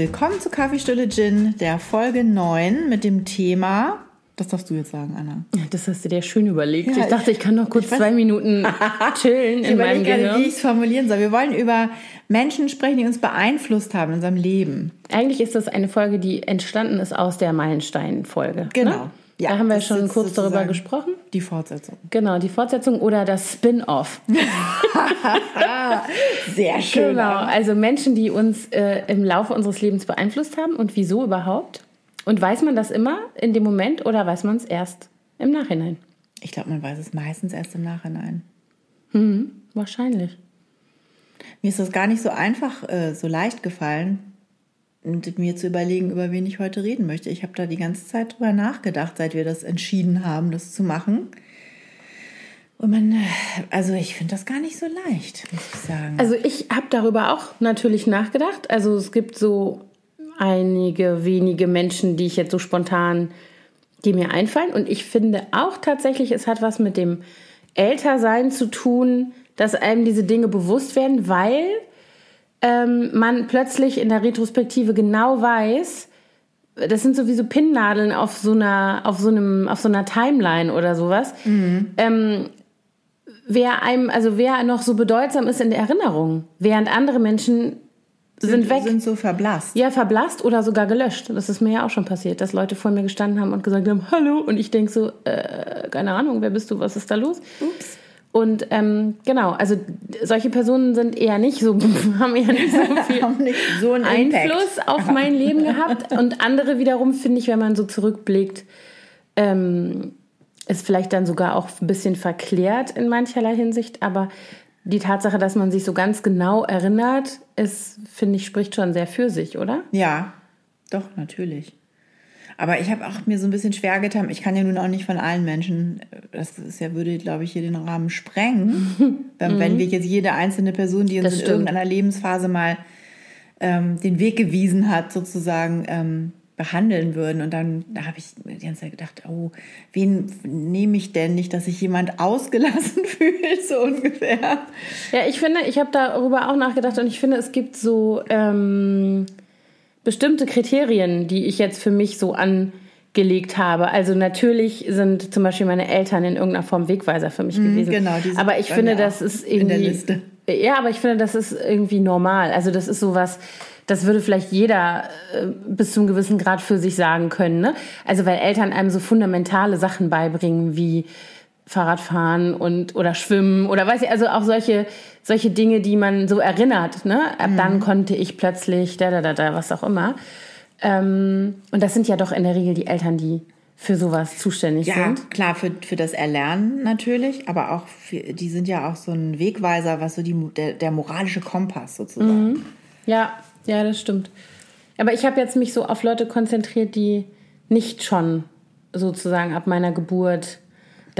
Willkommen zu Kaffeestulle Gin, der Folge 9 mit dem Thema. Das darfst du jetzt sagen, Anna. Das hast du dir schön überlegt. Ja, ich dachte, ich kann noch kurz zwei Minuten chillen in meinem Gehirn. Gerade, wie ich es formulieren soll. Wir wollen über Menschen sprechen, die uns beeinflusst haben in unserem Leben. Eigentlich ist das eine Folge, die entstanden ist aus der Meilenstein-Folge. Ne? Genau. Ne? Ja, da haben wir schon kurz darüber gesprochen. Die Fortsetzung. Genau, die Fortsetzung oder das Spin-off. Sehr schön. Genau, also Menschen, die uns äh, im Laufe unseres Lebens beeinflusst haben und wieso überhaupt. Und weiß man das immer in dem Moment oder weiß man es erst im Nachhinein? Ich glaube, man weiß es meistens erst im Nachhinein. Hm, wahrscheinlich. Mir ist das gar nicht so einfach, äh, so leicht gefallen, und mir zu überlegen, über wen ich heute reden möchte. Ich habe da die ganze Zeit drüber nachgedacht, seit wir das entschieden haben, das zu machen. Und man, also ich finde das gar nicht so leicht, muss ich sagen. Also ich habe darüber auch natürlich nachgedacht. Also es gibt so einige wenige Menschen, die ich jetzt so spontan, die mir einfallen. Und ich finde auch tatsächlich, es hat was mit dem Ältersein zu tun, dass einem diese Dinge bewusst werden, weil ähm, man plötzlich in der Retrospektive genau weiß, das sind sowieso Pinnnadeln auf so einer, auf so einem, auf so einer Timeline oder sowas. Mhm. Ähm, wer einem, also wer noch so bedeutsam ist in der Erinnerung, während andere Menschen sind, sind, weg. Sind so verblasst. Ja, verblasst oder sogar gelöscht. Das ist mir ja auch schon passiert, dass Leute vor mir gestanden haben und gesagt haben, hallo. Und ich denke so, äh, keine Ahnung, wer bist du, was ist da los? Ups. Und ähm, genau, also solche Personen sind eher nicht so, haben eher nicht so viel nicht so einen Einfluss Impact. auf mein Leben gehabt. Und andere wiederum finde ich, wenn man so zurückblickt, ähm, ist vielleicht dann sogar auch ein bisschen verklärt in mancherlei Hinsicht. Aber die Tatsache, dass man sich so ganz genau erinnert, ist, finde ich, spricht schon sehr für sich, oder? Ja, doch, natürlich. Aber ich habe auch mir so ein bisschen schwer getan. Ich kann ja nun auch nicht von allen Menschen, das ist ja, würde, glaube ich, hier den Rahmen sprengen, wenn, wenn wir jetzt jede einzelne Person, die uns das in stimmt. irgendeiner Lebensphase mal ähm, den Weg gewiesen hat, sozusagen ähm, behandeln würden. Und dann da habe ich die ganze Zeit gedacht, oh, wen nehme ich denn nicht, dass sich jemand ausgelassen fühlt, so ungefähr. Ja, ich finde, ich habe darüber auch nachgedacht und ich finde, es gibt so ähm, bestimmte Kriterien, die ich jetzt für mich so angelegt habe. Also natürlich sind zum Beispiel meine Eltern in irgendeiner Form Wegweiser für mich mhm, gewesen. Genau, die sind aber ich finde, das ist irgendwie in der Liste. Ja, aber ich finde, das ist irgendwie normal. Also das ist sowas, das würde vielleicht jeder äh, bis zu einem gewissen Grad für sich sagen können. Ne? Also weil Eltern einem so fundamentale Sachen beibringen wie Fahrradfahren und oder Schwimmen oder weiß ich, also auch solche, solche Dinge, die man so erinnert. Ne? Ab mhm. dann konnte ich plötzlich, da, da, da, da, was auch immer. Ähm, und das sind ja doch in der Regel die Eltern, die für sowas zuständig ja, sind. Ja, klar, für, für das Erlernen natürlich, aber auch für, die sind ja auch so ein Wegweiser, was so die, der, der moralische Kompass sozusagen. Mhm. Ja, ja, das stimmt. Aber ich habe jetzt mich so auf Leute konzentriert, die nicht schon sozusagen ab meiner Geburt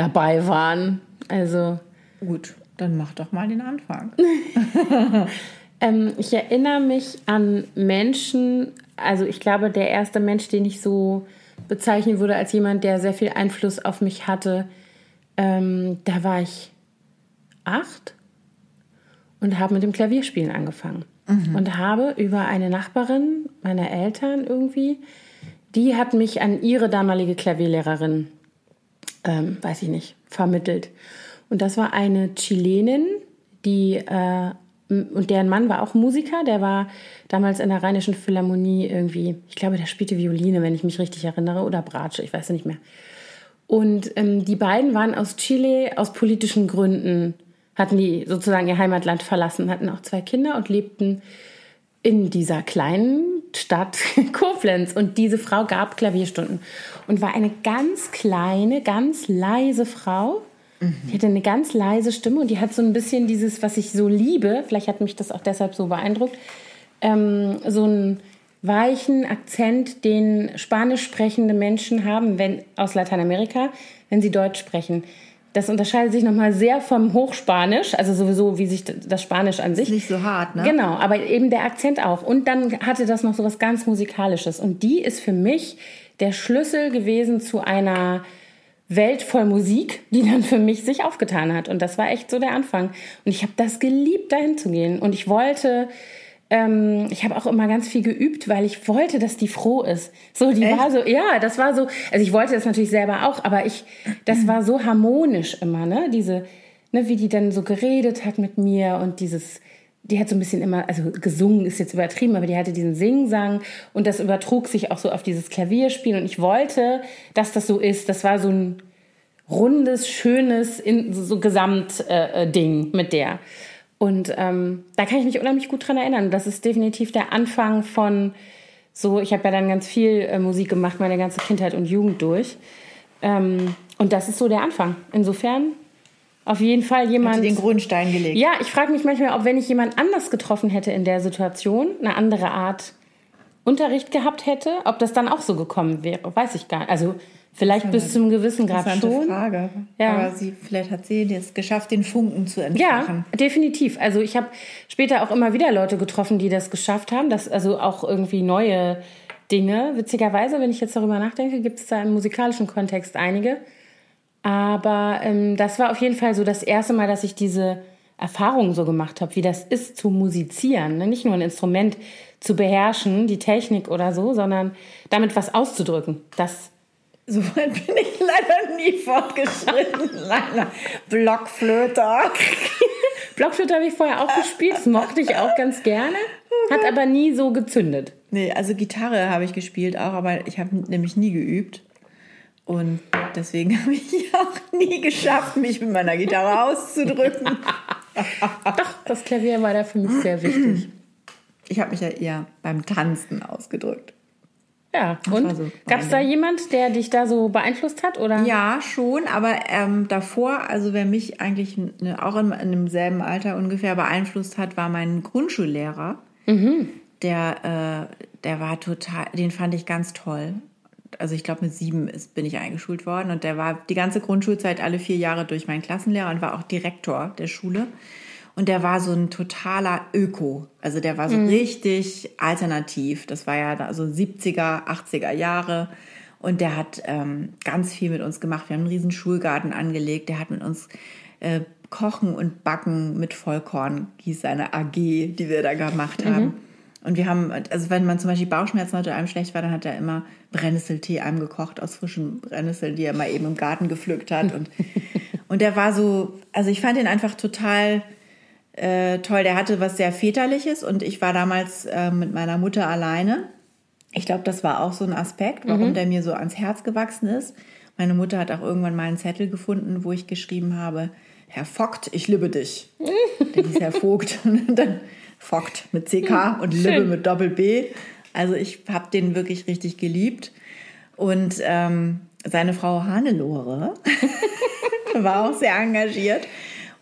dabei waren. Also. Gut, dann mach doch mal den Anfang. ähm, ich erinnere mich an Menschen, also ich glaube, der erste Mensch, den ich so bezeichnen würde als jemand, der sehr viel Einfluss auf mich hatte, ähm, da war ich acht und habe mit dem Klavierspielen angefangen. Mhm. Und habe über eine Nachbarin meiner Eltern irgendwie, die hat mich an ihre damalige Klavierlehrerin ähm, weiß ich nicht, vermittelt. Und das war eine Chilenin, die äh, und deren Mann war auch Musiker, der war damals in der Rheinischen Philharmonie irgendwie, ich glaube, der spielte Violine, wenn ich mich richtig erinnere, oder Bratsche, ich weiß ja nicht mehr. Und ähm, die beiden waren aus Chile aus politischen Gründen, hatten die sozusagen ihr Heimatland verlassen, hatten auch zwei Kinder und lebten in dieser kleinen Stadt Koblenz. Und diese Frau gab Klavierstunden und war eine ganz kleine, ganz leise Frau. Mhm. Die hatte eine ganz leise Stimme und die hat so ein bisschen dieses, was ich so liebe, vielleicht hat mich das auch deshalb so beeindruckt, ähm, so einen weichen Akzent, den spanisch sprechende Menschen haben, wenn aus Lateinamerika, wenn sie Deutsch sprechen. Das unterscheidet sich nochmal sehr vom Hochspanisch, also sowieso, wie sich das Spanisch an sich. Ist nicht so hart, ne? Genau, aber eben der Akzent auch. Und dann hatte das noch so was ganz Musikalisches. Und die ist für mich der Schlüssel gewesen zu einer Welt voll Musik, die dann für mich sich aufgetan hat. Und das war echt so der Anfang. Und ich habe das geliebt, dahin zu gehen. Und ich wollte ähm, ich habe auch immer ganz viel geübt, weil ich wollte, dass die froh ist. So, die Echt? war so, ja, das war so, also ich wollte das natürlich selber auch, aber ich, das war so harmonisch immer, ne? Diese, ne, wie die dann so geredet hat mit mir und dieses, die hat so ein bisschen immer, also gesungen ist jetzt übertrieben, aber die hatte diesen Singsang und das übertrug sich auch so auf dieses Klavierspiel und ich wollte, dass das so ist. Das war so ein rundes, schönes, in, so Gesamtding äh, äh mit der. Und ähm, da kann ich mich unheimlich gut dran erinnern. Das ist definitiv der Anfang von so, ich habe ja dann ganz viel äh, Musik gemacht, meine ganze Kindheit und Jugend durch. Ähm, und das ist so der Anfang. Insofern auf jeden Fall jemand. Hat den Grundstein gelegt. Ja, ich frage mich manchmal, ob wenn ich jemand anders getroffen hätte in der Situation, eine andere Art Unterricht gehabt hätte, ob das dann auch so gekommen wäre. Weiß ich gar nicht. Also Vielleicht bis zum gewissen Grad schon. Frage. Ja. Aber sie, vielleicht hat sie es geschafft, den Funken zu entfachen. Ja, definitiv. Also ich habe später auch immer wieder Leute getroffen, die das geschafft haben. Das, also auch irgendwie neue Dinge. Witzigerweise, wenn ich jetzt darüber nachdenke, gibt es da im musikalischen Kontext einige. Aber ähm, das war auf jeden Fall so das erste Mal, dass ich diese Erfahrung so gemacht habe, wie das ist zu musizieren. Ne? Nicht nur ein Instrument zu beherrschen, die Technik oder so, sondern damit was auszudrücken. Das so weit bin ich leider nie fortgeschritten. Leider. Blockflöte. Blockflöte habe ich vorher auch gespielt. Das mochte ich auch ganz gerne. Hat aber nie so gezündet. Nee, also Gitarre habe ich gespielt auch, aber ich habe nämlich nie geübt. Und deswegen habe ich auch nie geschafft, mich mit meiner Gitarre auszudrücken. Doch, das Klavier war da für mich sehr wichtig. Ich habe mich ja eher beim Tanzen ausgedrückt. Ja, und so gab es da jemand, der dich da so beeinflusst hat? Oder? Ja, schon, aber ähm, davor, also wer mich eigentlich ne, auch in, in demselben Alter ungefähr beeinflusst hat, war mein Grundschullehrer. Mhm. Der, äh, der war total, den fand ich ganz toll. Also ich glaube, mit sieben ist, bin ich eingeschult worden und der war die ganze Grundschulzeit alle vier Jahre durch meinen Klassenlehrer und war auch Direktor der Schule. Und der war so ein totaler Öko. Also der war so mhm. richtig alternativ. Das war ja so 70er, 80er Jahre. Und der hat ähm, ganz viel mit uns gemacht. Wir haben einen riesen Schulgarten angelegt. Der hat mit uns äh, Kochen und Backen mit Vollkorn, hieß seine AG, die wir da gemacht haben. Mhm. Und wir haben, also wenn man zum Beispiel Bauchschmerzen hatte, einem schlecht war, dann hat er immer Brennnesseltee einem gekocht aus frischen Brennnesseln, die er mal eben im Garten gepflückt hat. Und, und der war so, also ich fand ihn einfach total äh, toll. Der hatte was sehr Väterliches und ich war damals äh, mit meiner Mutter alleine. Ich glaube, das war auch so ein Aspekt, warum mhm. der mir so ans Herz gewachsen ist. Meine Mutter hat auch irgendwann mal einen Zettel gefunden, wo ich geschrieben habe, Herr Vogt, ich liebe dich. der hieß Herr Vogt. Und dann Vogt mit CK und Liebe mit Doppel B. Also ich habe den wirklich richtig geliebt. Und ähm, seine Frau Hannelore war auch sehr engagiert.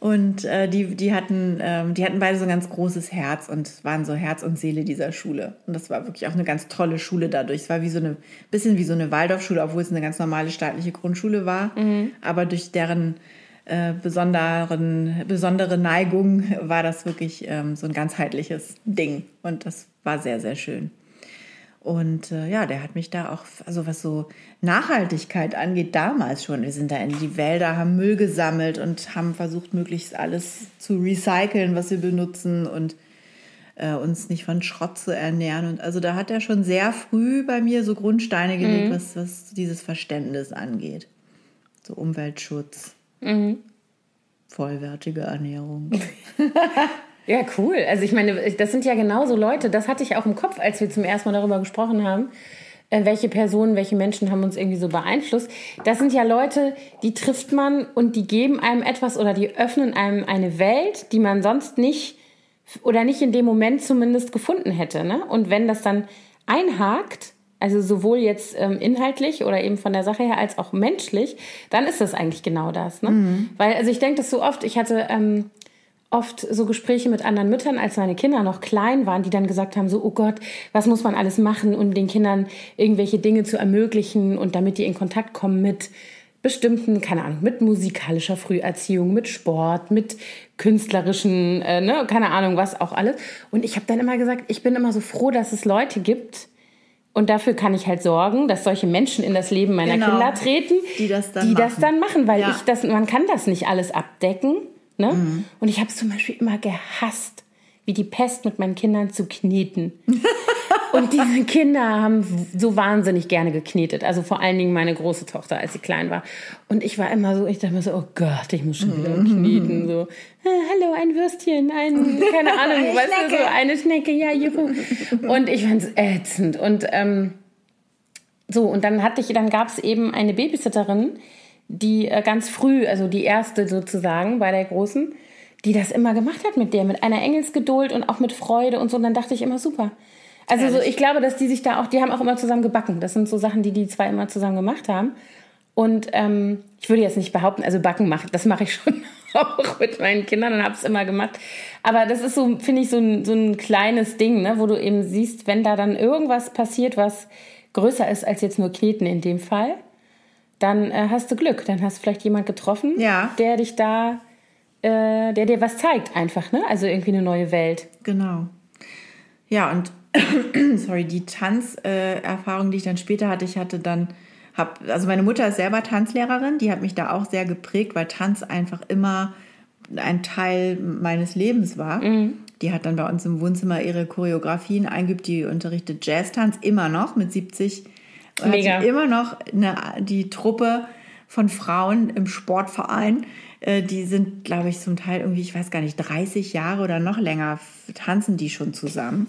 Und äh, die, die, hatten, ähm, die hatten beide so ein ganz großes Herz und waren so Herz und Seele dieser Schule. Und das war wirklich auch eine ganz tolle Schule dadurch. Es war wie so eine, bisschen wie so eine Waldorfschule, obwohl es eine ganz normale staatliche Grundschule war. Mhm. Aber durch deren äh, besonderen, besondere Neigung war das wirklich ähm, so ein ganzheitliches Ding. Und das war sehr, sehr schön. Und äh, ja, der hat mich da auch, also was so Nachhaltigkeit angeht, damals schon. Wir sind da in die Wälder, haben Müll gesammelt und haben versucht, möglichst alles zu recyceln, was wir benutzen und äh, uns nicht von Schrott zu ernähren. Und also da hat er schon sehr früh bei mir so Grundsteine gelegt, mhm. was, was dieses Verständnis angeht. So Umweltschutz, mhm. vollwertige Ernährung. Ja, cool. Also ich meine, das sind ja genauso Leute, das hatte ich auch im Kopf, als wir zum ersten Mal darüber gesprochen haben. Äh, welche Personen, welche Menschen haben uns irgendwie so beeinflusst. Das sind ja Leute, die trifft man und die geben einem etwas oder die öffnen einem eine Welt, die man sonst nicht oder nicht in dem Moment zumindest gefunden hätte. Ne? Und wenn das dann einhakt, also sowohl jetzt ähm, inhaltlich oder eben von der Sache her als auch menschlich, dann ist das eigentlich genau das. Ne? Mhm. Weil, also ich denke das so oft, ich hatte ähm, oft so Gespräche mit anderen Müttern, als meine Kinder noch klein waren, die dann gesagt haben, so, oh Gott, was muss man alles machen, um den Kindern irgendwelche Dinge zu ermöglichen und damit die in Kontakt kommen mit bestimmten, keine Ahnung, mit musikalischer Früherziehung, mit Sport, mit künstlerischen, äh, ne, keine Ahnung, was auch alles. Und ich habe dann immer gesagt, ich bin immer so froh, dass es Leute gibt, und dafür kann ich halt sorgen, dass solche Menschen in das Leben meiner genau, Kinder treten, die das dann, die machen. Das dann machen, weil ja. ich das, man kann das nicht alles abdecken. Ne? Mhm. Und ich habe es zum Beispiel immer gehasst, wie die Pest mit meinen Kindern zu kneten. Und diese Kinder haben so wahnsinnig gerne geknetet. Also vor allen Dingen meine große Tochter, als sie klein war. Und ich war immer so, ich dachte mir so, oh Gott, ich muss schon wieder kneten. So, äh, hallo, ein Würstchen, ein, keine Ahnung, weißt du, so eine Schnecke, ja, juhu. Und ich fand es ätzend. Und ähm, so, und dann hatte ich, dann gab es eben eine Babysitterin, die äh, ganz früh, also die erste sozusagen bei der Großen, die das immer gemacht hat mit der, mit einer Engelsgeduld und auch mit Freude und so. Und dann dachte ich immer, super. Also so, ich glaube, dass die sich da auch, die haben auch immer zusammen gebacken. Das sind so Sachen, die die zwei immer zusammen gemacht haben. Und ähm, ich würde jetzt nicht behaupten, also Backen macht, das mache ich schon auch mit meinen Kindern und habe es immer gemacht. Aber das ist so, finde ich, so ein, so ein kleines Ding, ne, wo du eben siehst, wenn da dann irgendwas passiert, was größer ist als jetzt nur Kneten in dem Fall, dann äh, hast du Glück. Dann hast du vielleicht jemand getroffen, Ja. der dich da, äh, der dir was zeigt einfach, ne? Also irgendwie eine neue Welt. Genau. Ja, und sorry, die Tanzerfahrung, die ich dann später hatte, ich hatte dann, hab, also meine Mutter ist selber Tanzlehrerin, die hat mich da auch sehr geprägt, weil Tanz einfach immer ein Teil meines Lebens war. Die hat dann bei uns im Wohnzimmer ihre Choreografien eingeübt, die unterrichtet Jazztanz immer noch mit 70. Und Mega. Hat immer noch eine, die Truppe von Frauen im Sportverein. äh, Die sind, glaube ich, zum Teil irgendwie, ich weiß gar nicht, 30 Jahre oder noch länger tanzen die schon zusammen.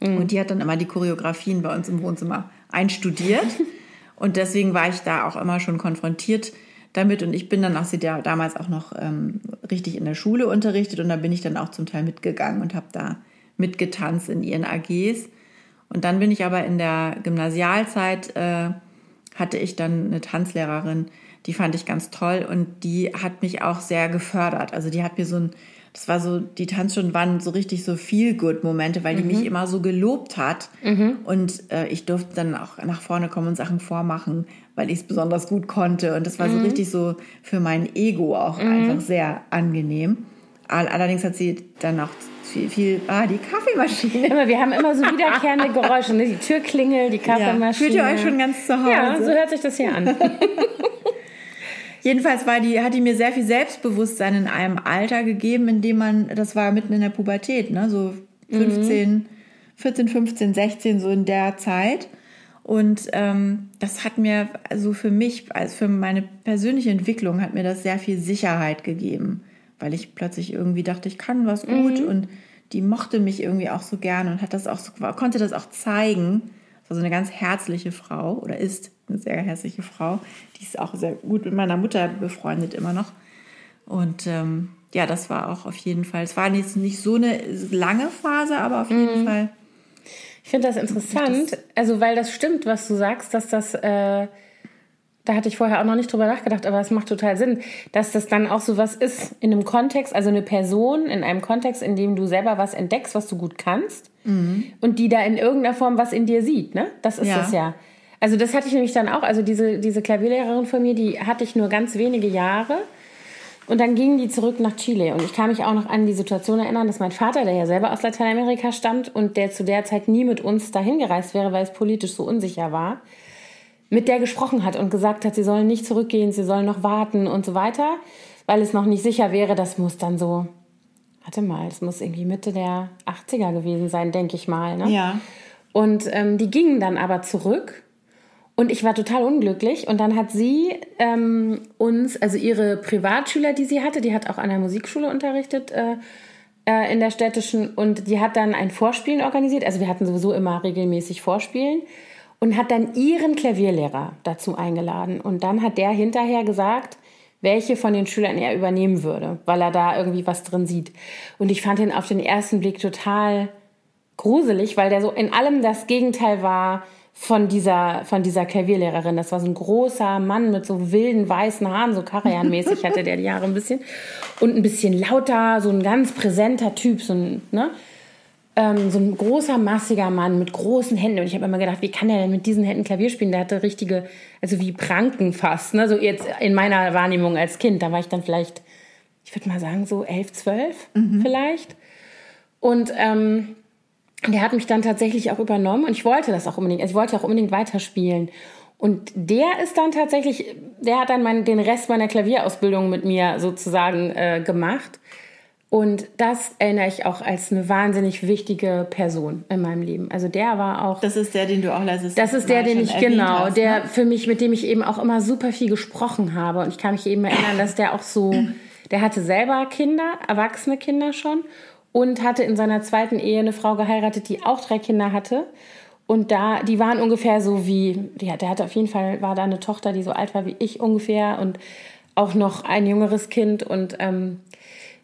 Und die hat dann immer die Choreografien bei uns im Wohnzimmer einstudiert. Und deswegen war ich da auch immer schon konfrontiert damit. Und ich bin dann auch sie da damals auch noch ähm, richtig in der Schule unterrichtet. Und da bin ich dann auch zum Teil mitgegangen und habe da mitgetanzt in ihren AGs. Und dann bin ich aber in der Gymnasialzeit, äh, hatte ich dann eine Tanzlehrerin, die fand ich ganz toll und die hat mich auch sehr gefördert. Also die hat mir so ein, das war so, die Tanzstunden waren so richtig so Feel-Good-Momente, weil die mich immer so gelobt hat. Und äh, ich durfte dann auch nach vorne kommen und Sachen vormachen, weil ich es besonders gut konnte. Und das war so richtig so für mein Ego auch einfach sehr angenehm. All- Allerdings hat sie dann auch viel, viel ah, die Kaffeemaschine. Immer, wir haben immer so wiederkehrende Geräusche, ne? Die Türklingel, die Kaffeemaschine. Fühlt ihr euch schon ganz zu Hause? Ja, so hört sich das hier an. Jedenfalls war die, hat die mir sehr viel Selbstbewusstsein in einem Alter gegeben, in dem man, das war mitten in der Pubertät, ne? so 15, 14, 15, 16, so in der Zeit. Und ähm, das hat mir, also für mich, also für meine persönliche Entwicklung, hat mir das sehr viel Sicherheit gegeben, weil ich plötzlich irgendwie dachte, ich kann was gut und die mochte mich irgendwie auch so gern und hat das auch so, konnte das auch zeigen. Das war so eine ganz herzliche Frau oder ist eine sehr herzliche Frau. Die ist auch sehr gut mit meiner Mutter befreundet immer noch. Und ähm, ja, das war auch auf jeden Fall, es war jetzt nicht so eine lange Phase, aber auf jeden Fall. Ich finde das interessant, also weil das stimmt, was du sagst, dass das, äh, da hatte ich vorher auch noch nicht drüber nachgedacht, aber es macht total Sinn, dass das dann auch so was ist in einem Kontext, also eine Person in einem Kontext, in dem du selber was entdeckst, was du gut kannst und die da in irgendeiner Form was in dir sieht, ne? Das ist Ja. das ja. Also das hatte ich nämlich dann auch, also diese, diese Klavierlehrerin von mir, die hatte ich nur ganz wenige Jahre. Und dann gingen die zurück nach Chile. Und ich kann mich auch noch an die Situation erinnern, dass mein Vater, der ja selber aus Lateinamerika stammt und der zu der Zeit nie mit uns dahin gereist wäre, weil es politisch so unsicher war, mit der gesprochen hat und gesagt hat, sie sollen nicht zurückgehen, sie sollen noch warten und so weiter, weil es noch nicht sicher wäre. Das muss dann so, warte mal, es muss irgendwie Mitte der 80er gewesen sein, denke ich mal. Ne? Ja. Und ähm, die gingen dann aber zurück. Und ich war total unglücklich. Und dann hat sie ähm, uns, also ihre Privatschüler, die sie hatte, die hat auch an der Musikschule unterrichtet äh, äh, in der städtischen. Und die hat dann ein Vorspielen organisiert. Also wir hatten sowieso immer regelmäßig Vorspielen. Und hat dann ihren Klavierlehrer dazu eingeladen. Und dann hat der hinterher gesagt, welche von den Schülern er übernehmen würde, weil er da irgendwie was drin sieht. Und ich fand ihn auf den ersten Blick total gruselig, weil der so in allem das Gegenteil war von dieser, von dieser Klavierlehrerin. Das war so ein großer Mann mit so wilden weißen Haaren, so Karajan-mäßig hatte der die Haare ein bisschen. Und ein bisschen lauter, so ein ganz präsenter Typ, so ein, ne? Ähm, so ein großer, massiger Mann mit großen Händen. Und ich habe immer gedacht, wie kann der denn mit diesen Händen Klavier spielen? Der hatte richtige, also wie Pranken fast. Ne? So jetzt in meiner Wahrnehmung als Kind. Da war ich dann vielleicht, ich würde mal sagen, so elf, zwölf vielleicht. Und ähm, der hat mich dann tatsächlich auch übernommen und ich wollte das auch unbedingt. Also ich wollte auch unbedingt weiterspielen. Und der ist dann tatsächlich, der hat dann mein, den Rest meiner Klavierausbildung mit mir sozusagen äh, gemacht. Und das erinnere ich auch als eine wahnsinnig wichtige Person in meinem Leben. Also der war auch. Das ist der, den du auch letztes Das ist der, den ich genau, hast, der ne? für mich, mit dem ich eben auch immer super viel gesprochen habe. Und ich kann mich eben erinnern, dass der auch so, der hatte selber Kinder, erwachsene Kinder schon und hatte in seiner zweiten Ehe eine Frau geheiratet, die auch drei Kinder hatte. Und da, die waren ungefähr so wie, ja, der hatte auf jeden Fall, war da eine Tochter, die so alt war wie ich ungefähr und auch noch ein jüngeres Kind und ähm,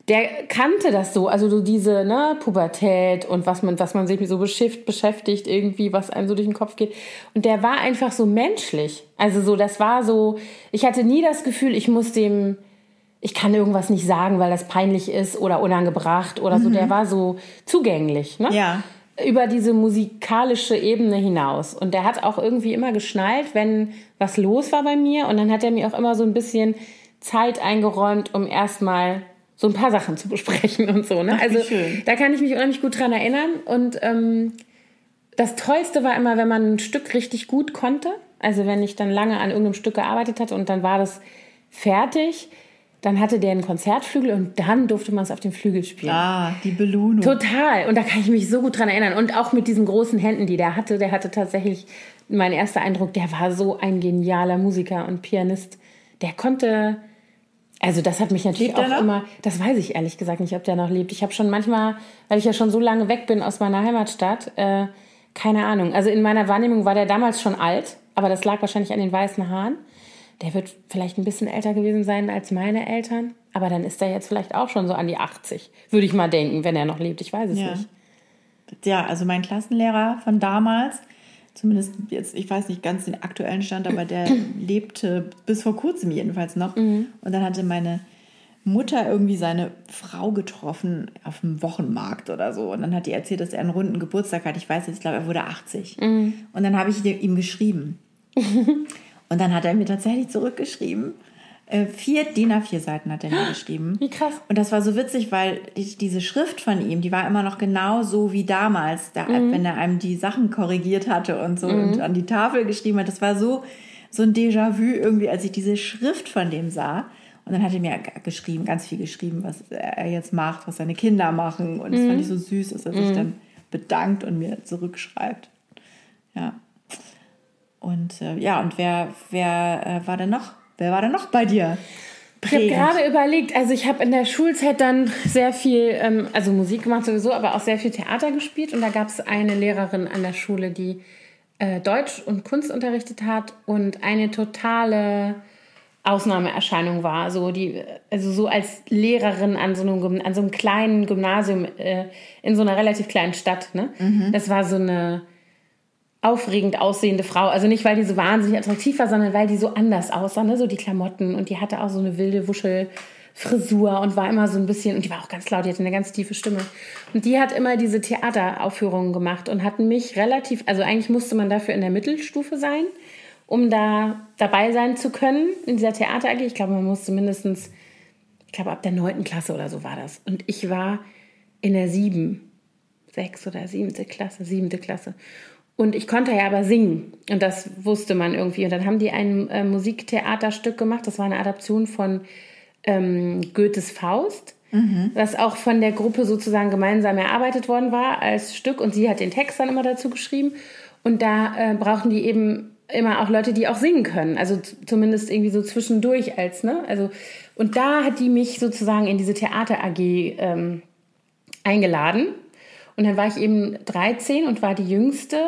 der kannte das so, also so diese ne, Pubertät und was man, was man sich so beschäftigt, irgendwie, was einem so durch den Kopf geht. Und der war einfach so menschlich. Also so, das war so, ich hatte nie das Gefühl, ich muss dem, ich kann irgendwas nicht sagen, weil das peinlich ist oder unangebracht oder so. Mhm. Der war so zugänglich, ne? Ja. Über diese musikalische Ebene hinaus. Und der hat auch irgendwie immer geschnallt, wenn was los war bei mir. Und dann hat er mir auch immer so ein bisschen Zeit eingeräumt, um erstmal so ein paar Sachen zu besprechen und so. Ne? Ach, also schön. da kann ich mich unheimlich gut dran erinnern. Und ähm, das Tollste war immer, wenn man ein Stück richtig gut konnte. Also wenn ich dann lange an irgendeinem Stück gearbeitet hatte und dann war das fertig, dann hatte der einen Konzertflügel und dann durfte man es auf dem Flügel spielen. Ah, die Belohnung. Total. Und da kann ich mich so gut dran erinnern. Und auch mit diesen großen Händen, die der hatte. Der hatte tatsächlich, mein erster Eindruck, der war so ein genialer Musiker und Pianist. Der konnte also das hat mich natürlich lebt auch immer, das weiß ich ehrlich gesagt nicht, ob der noch lebt. Ich habe schon manchmal, weil ich ja schon so lange weg bin aus meiner Heimatstadt, äh, keine Ahnung. Also in meiner Wahrnehmung war der damals schon alt, aber das lag wahrscheinlich an den weißen Haaren. Der wird vielleicht ein bisschen älter gewesen sein als meine Eltern, aber dann ist er jetzt vielleicht auch schon so an die 80, würde ich mal denken, wenn er noch lebt. Ich weiß es ja. nicht. Ja, also mein Klassenlehrer von damals, zumindest jetzt, ich weiß nicht ganz den aktuellen Stand, aber der lebte bis vor kurzem jedenfalls noch. Mhm. Und dann hatte meine Mutter irgendwie seine Frau getroffen auf dem Wochenmarkt oder so. Und dann hat die erzählt, dass er einen runden Geburtstag hat. Ich weiß jetzt, ich glaube, er wurde 80. Mhm. Und dann habe ich ihm geschrieben. Und dann hat er mir tatsächlich zurückgeschrieben äh, vier DIN A4 Seiten hat er mir geschrieben. Wie krass. Und das war so witzig, weil diese Schrift von ihm, die war immer noch genau so wie damals, da, mhm. wenn er einem die Sachen korrigiert hatte und so mhm. und an die Tafel geschrieben hat. Das war so, so ein Déjà-vu irgendwie, als ich diese Schrift von dem sah. Und dann hat er mir geschrieben, ganz viel geschrieben, was er jetzt macht, was seine Kinder machen. Und das mhm. fand ich so süß, dass er sich mhm. dann bedankt und mir zurückschreibt. Ja. Und äh, ja, und wer, wer äh, war denn noch? Wer war denn noch bei dir? Ich habe gerade überlegt, also ich habe in der Schulzeit dann sehr viel, ähm, also Musik gemacht sowieso, aber auch sehr viel Theater gespielt. Und da gab es eine Lehrerin an der Schule, die äh, Deutsch und Kunst unterrichtet hat und eine totale Ausnahmeerscheinung war. So die, also so als Lehrerin an so einem, an so einem kleinen Gymnasium äh, in so einer relativ kleinen Stadt. Ne? Mhm. Das war so eine aufregend aussehende Frau. Also nicht, weil die so wahnsinnig attraktiv war, sondern weil die so anders aussah, ne? so die Klamotten. Und die hatte auch so eine wilde Wuschelfrisur und war immer so ein bisschen, und die war auch ganz laut, die hatte eine ganz tiefe Stimme. Und die hat immer diese Theateraufführungen gemacht und hat mich relativ, also eigentlich musste man dafür in der Mittelstufe sein, um da dabei sein zu können in dieser Theater AG. Ich glaube, man musste mindestens, ich glaube, ab der neunten Klasse oder so war das. Und ich war in der sieben, sechs oder siebte Klasse, siebte Klasse. Und ich konnte ja aber singen. Und das wusste man irgendwie. Und dann haben die ein äh, Musiktheaterstück gemacht. Das war eine Adaption von ähm, Goethes Faust, mhm. was auch von der Gruppe sozusagen gemeinsam erarbeitet worden war als Stück. Und sie hat den Text dann immer dazu geschrieben. Und da äh, brauchten die eben immer auch Leute, die auch singen können. Also zumindest irgendwie so zwischendurch als, ne? Also, und da hat die mich sozusagen in diese Theater AG ähm, eingeladen. Und dann war ich eben 13 und war die Jüngste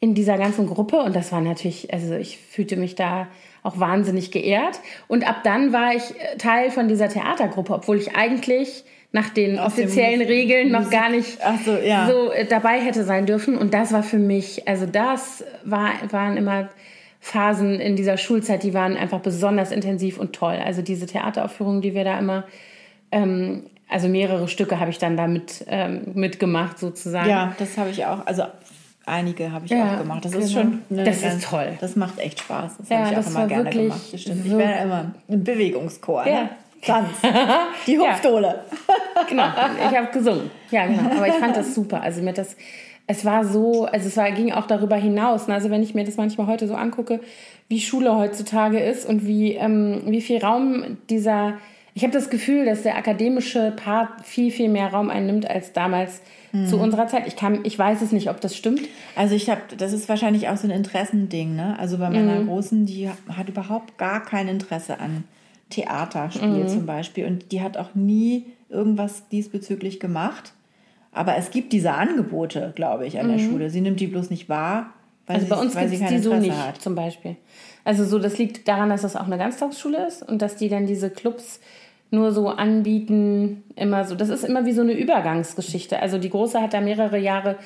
in dieser ganzen Gruppe und das war natürlich, also ich fühlte mich da auch wahnsinnig geehrt. Und ab dann war ich äh, Teil von dieser Theatergruppe, obwohl ich eigentlich nach den Aus offiziellen Regeln noch gar nicht so, ja. so äh, dabei hätte sein dürfen. Und das war für mich, also das war, waren immer Phasen in dieser Schulzeit, die waren einfach besonders intensiv und toll. Also diese Theateraufführungen, die wir da immer, ähm, also mehrere Stücke habe ich dann da mit, ähm, mitgemacht sozusagen. Ja, das habe ich auch. Also einige habe ich ja, auch gemacht. Das genau. ist schon eine, das ist toll. Das macht echt Spaß. Das ja, habe ich auch immer gerne gemacht. Das stimmt. Ich wäre immer ein Bewegungschor. Ja. Ne? Tanz. Die Hupfdohle. Ja. genau. Ich habe gesungen. Ja, genau. Aber ich fand das super. Also mir das, es war so, also es war, ging auch darüber hinaus. Ne? Also wenn ich mir das manchmal heute so angucke, wie Schule heutzutage ist und wie, ähm, wie viel Raum dieser ich habe das Gefühl, dass der akademische Part viel, viel mehr Raum einnimmt als damals mhm. zu unserer Zeit. Ich, kann, ich weiß es nicht, ob das stimmt. Also ich habe, das ist wahrscheinlich auch so ein Interessending. Ne? Also bei meiner mhm. Großen, die hat überhaupt gar kein Interesse an Theaterspiel mhm. zum Beispiel. Und die hat auch nie irgendwas diesbezüglich gemacht. Aber es gibt diese Angebote, glaube ich, an der mhm. Schule. Sie nimmt die bloß nicht wahr, weil also sie, bei uns sie kein die so nicht, hat. zum Beispiel. Also so, das liegt daran, dass das auch eine Ganztagsschule ist und dass die dann diese Clubs nur so anbieten, immer so. Das ist immer wie so eine Übergangsgeschichte. Also die Große hat da mehrere Jahre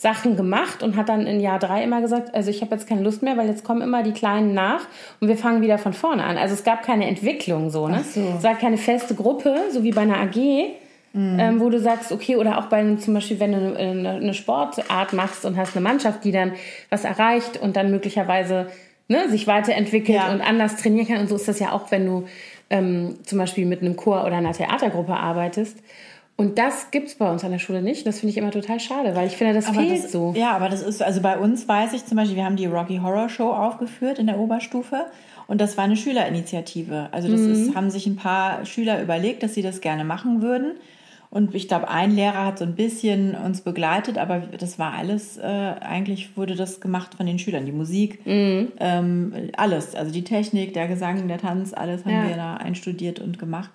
Sachen gemacht und hat dann in Jahr drei immer gesagt, also ich habe jetzt keine Lust mehr, weil jetzt kommen immer die Kleinen nach und wir fangen wieder von vorne an. Also es gab keine Entwicklung so, ne? So. Es war keine feste Gruppe, so wie bei einer AG, mhm. ähm, wo du sagst, okay, oder auch bei zum Beispiel, wenn du eine, eine, Sportart machst und hast eine Mannschaft, die dann was erreicht und dann möglicherweise ne, sich weiterentwickelt ja. und anders trainieren kann. Und so ist das ja auch, wenn du ähm, zum Beispiel mit einem Chor oder einer Theatergruppe arbeitest. Und das gibt es bei uns an der Schule nicht. Das finde ich immer total schade, weil ich finde, das aber fehlt das, so. Ja, aber das ist, also bei uns weiß ich zum Beispiel, wir haben die Rocky Horror Show aufgeführt in der Oberstufe. Und das war eine Schülerinitiative. Also das mhm. ist, haben sich ein paar Schüler überlegt, dass sie das gerne machen würden. Und ich glaube, ein Lehrer hat so ein bisschen uns begleitet, aber das war alles, äh, eigentlich wurde das gemacht von den Schülern. Die Musik, mhm. ähm, alles. Also die Technik, der Gesang, der Tanz, alles haben ja. wir da einstudiert und gemacht.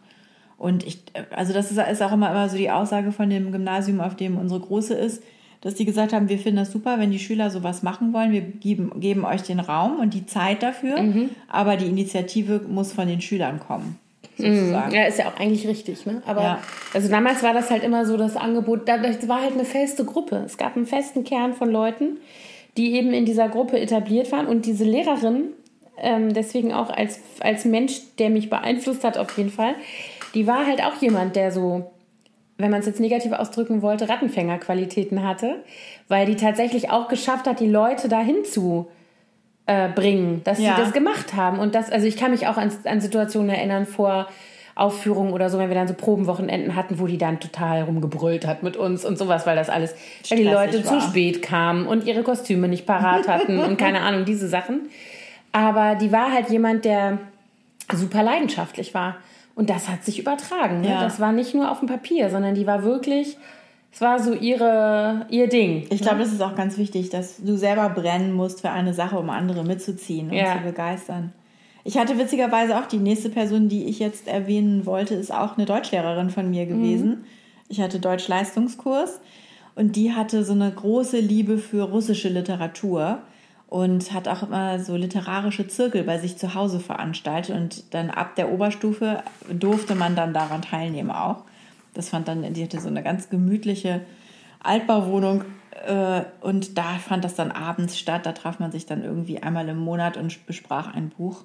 Und ich, also das ist, ist auch immer, immer so die Aussage von dem Gymnasium, auf dem unsere Große ist, dass die gesagt haben, wir finden das super, wenn die Schüler sowas machen wollen. Wir geben, geben euch den Raum und die Zeit dafür, mhm. aber die Initiative muss von den Schülern kommen. Sozusagen. Ja, ist ja auch eigentlich richtig. Ne? Aber ja. also damals war das halt immer so das Angebot, das war halt eine feste Gruppe. Es gab einen festen Kern von Leuten, die eben in dieser Gruppe etabliert waren. Und diese Lehrerin, ähm, deswegen auch als, als Mensch, der mich beeinflusst hat auf jeden Fall, die war halt auch jemand, der so, wenn man es jetzt negativ ausdrücken wollte, Rattenfängerqualitäten hatte, weil die tatsächlich auch geschafft hat, die Leute dahin zu äh, bringen, dass ja. sie das gemacht haben. Und das, also ich kann mich auch an, an Situationen erinnern vor Aufführungen oder so, wenn wir dann so Probenwochenenden hatten, wo die dann total rumgebrüllt hat mit uns und sowas, weil das alles, weil die Leute war. zu spät kamen und ihre Kostüme nicht parat hatten und keine Ahnung, diese Sachen. Aber die war halt jemand, der super leidenschaftlich war. Und das hat sich übertragen. Ne? Ja. Das war nicht nur auf dem Papier, sondern die war wirklich es war so ihre, ihr Ding. Ich glaube, ne? das ist auch ganz wichtig, dass du selber brennen musst für eine Sache, um andere mitzuziehen und ja. zu begeistern. Ich hatte witzigerweise auch die nächste Person, die ich jetzt erwähnen wollte, ist auch eine Deutschlehrerin von mir gewesen. Mhm. Ich hatte Deutsch-Leistungskurs und die hatte so eine große Liebe für russische Literatur und hat auch immer so literarische Zirkel bei sich zu Hause veranstaltet und dann ab der Oberstufe durfte man dann daran teilnehmen auch. Das fand dann, die hatte so eine ganz gemütliche Altbauwohnung äh, und da fand das dann abends statt. Da traf man sich dann irgendwie einmal im Monat und besprach ein Buch.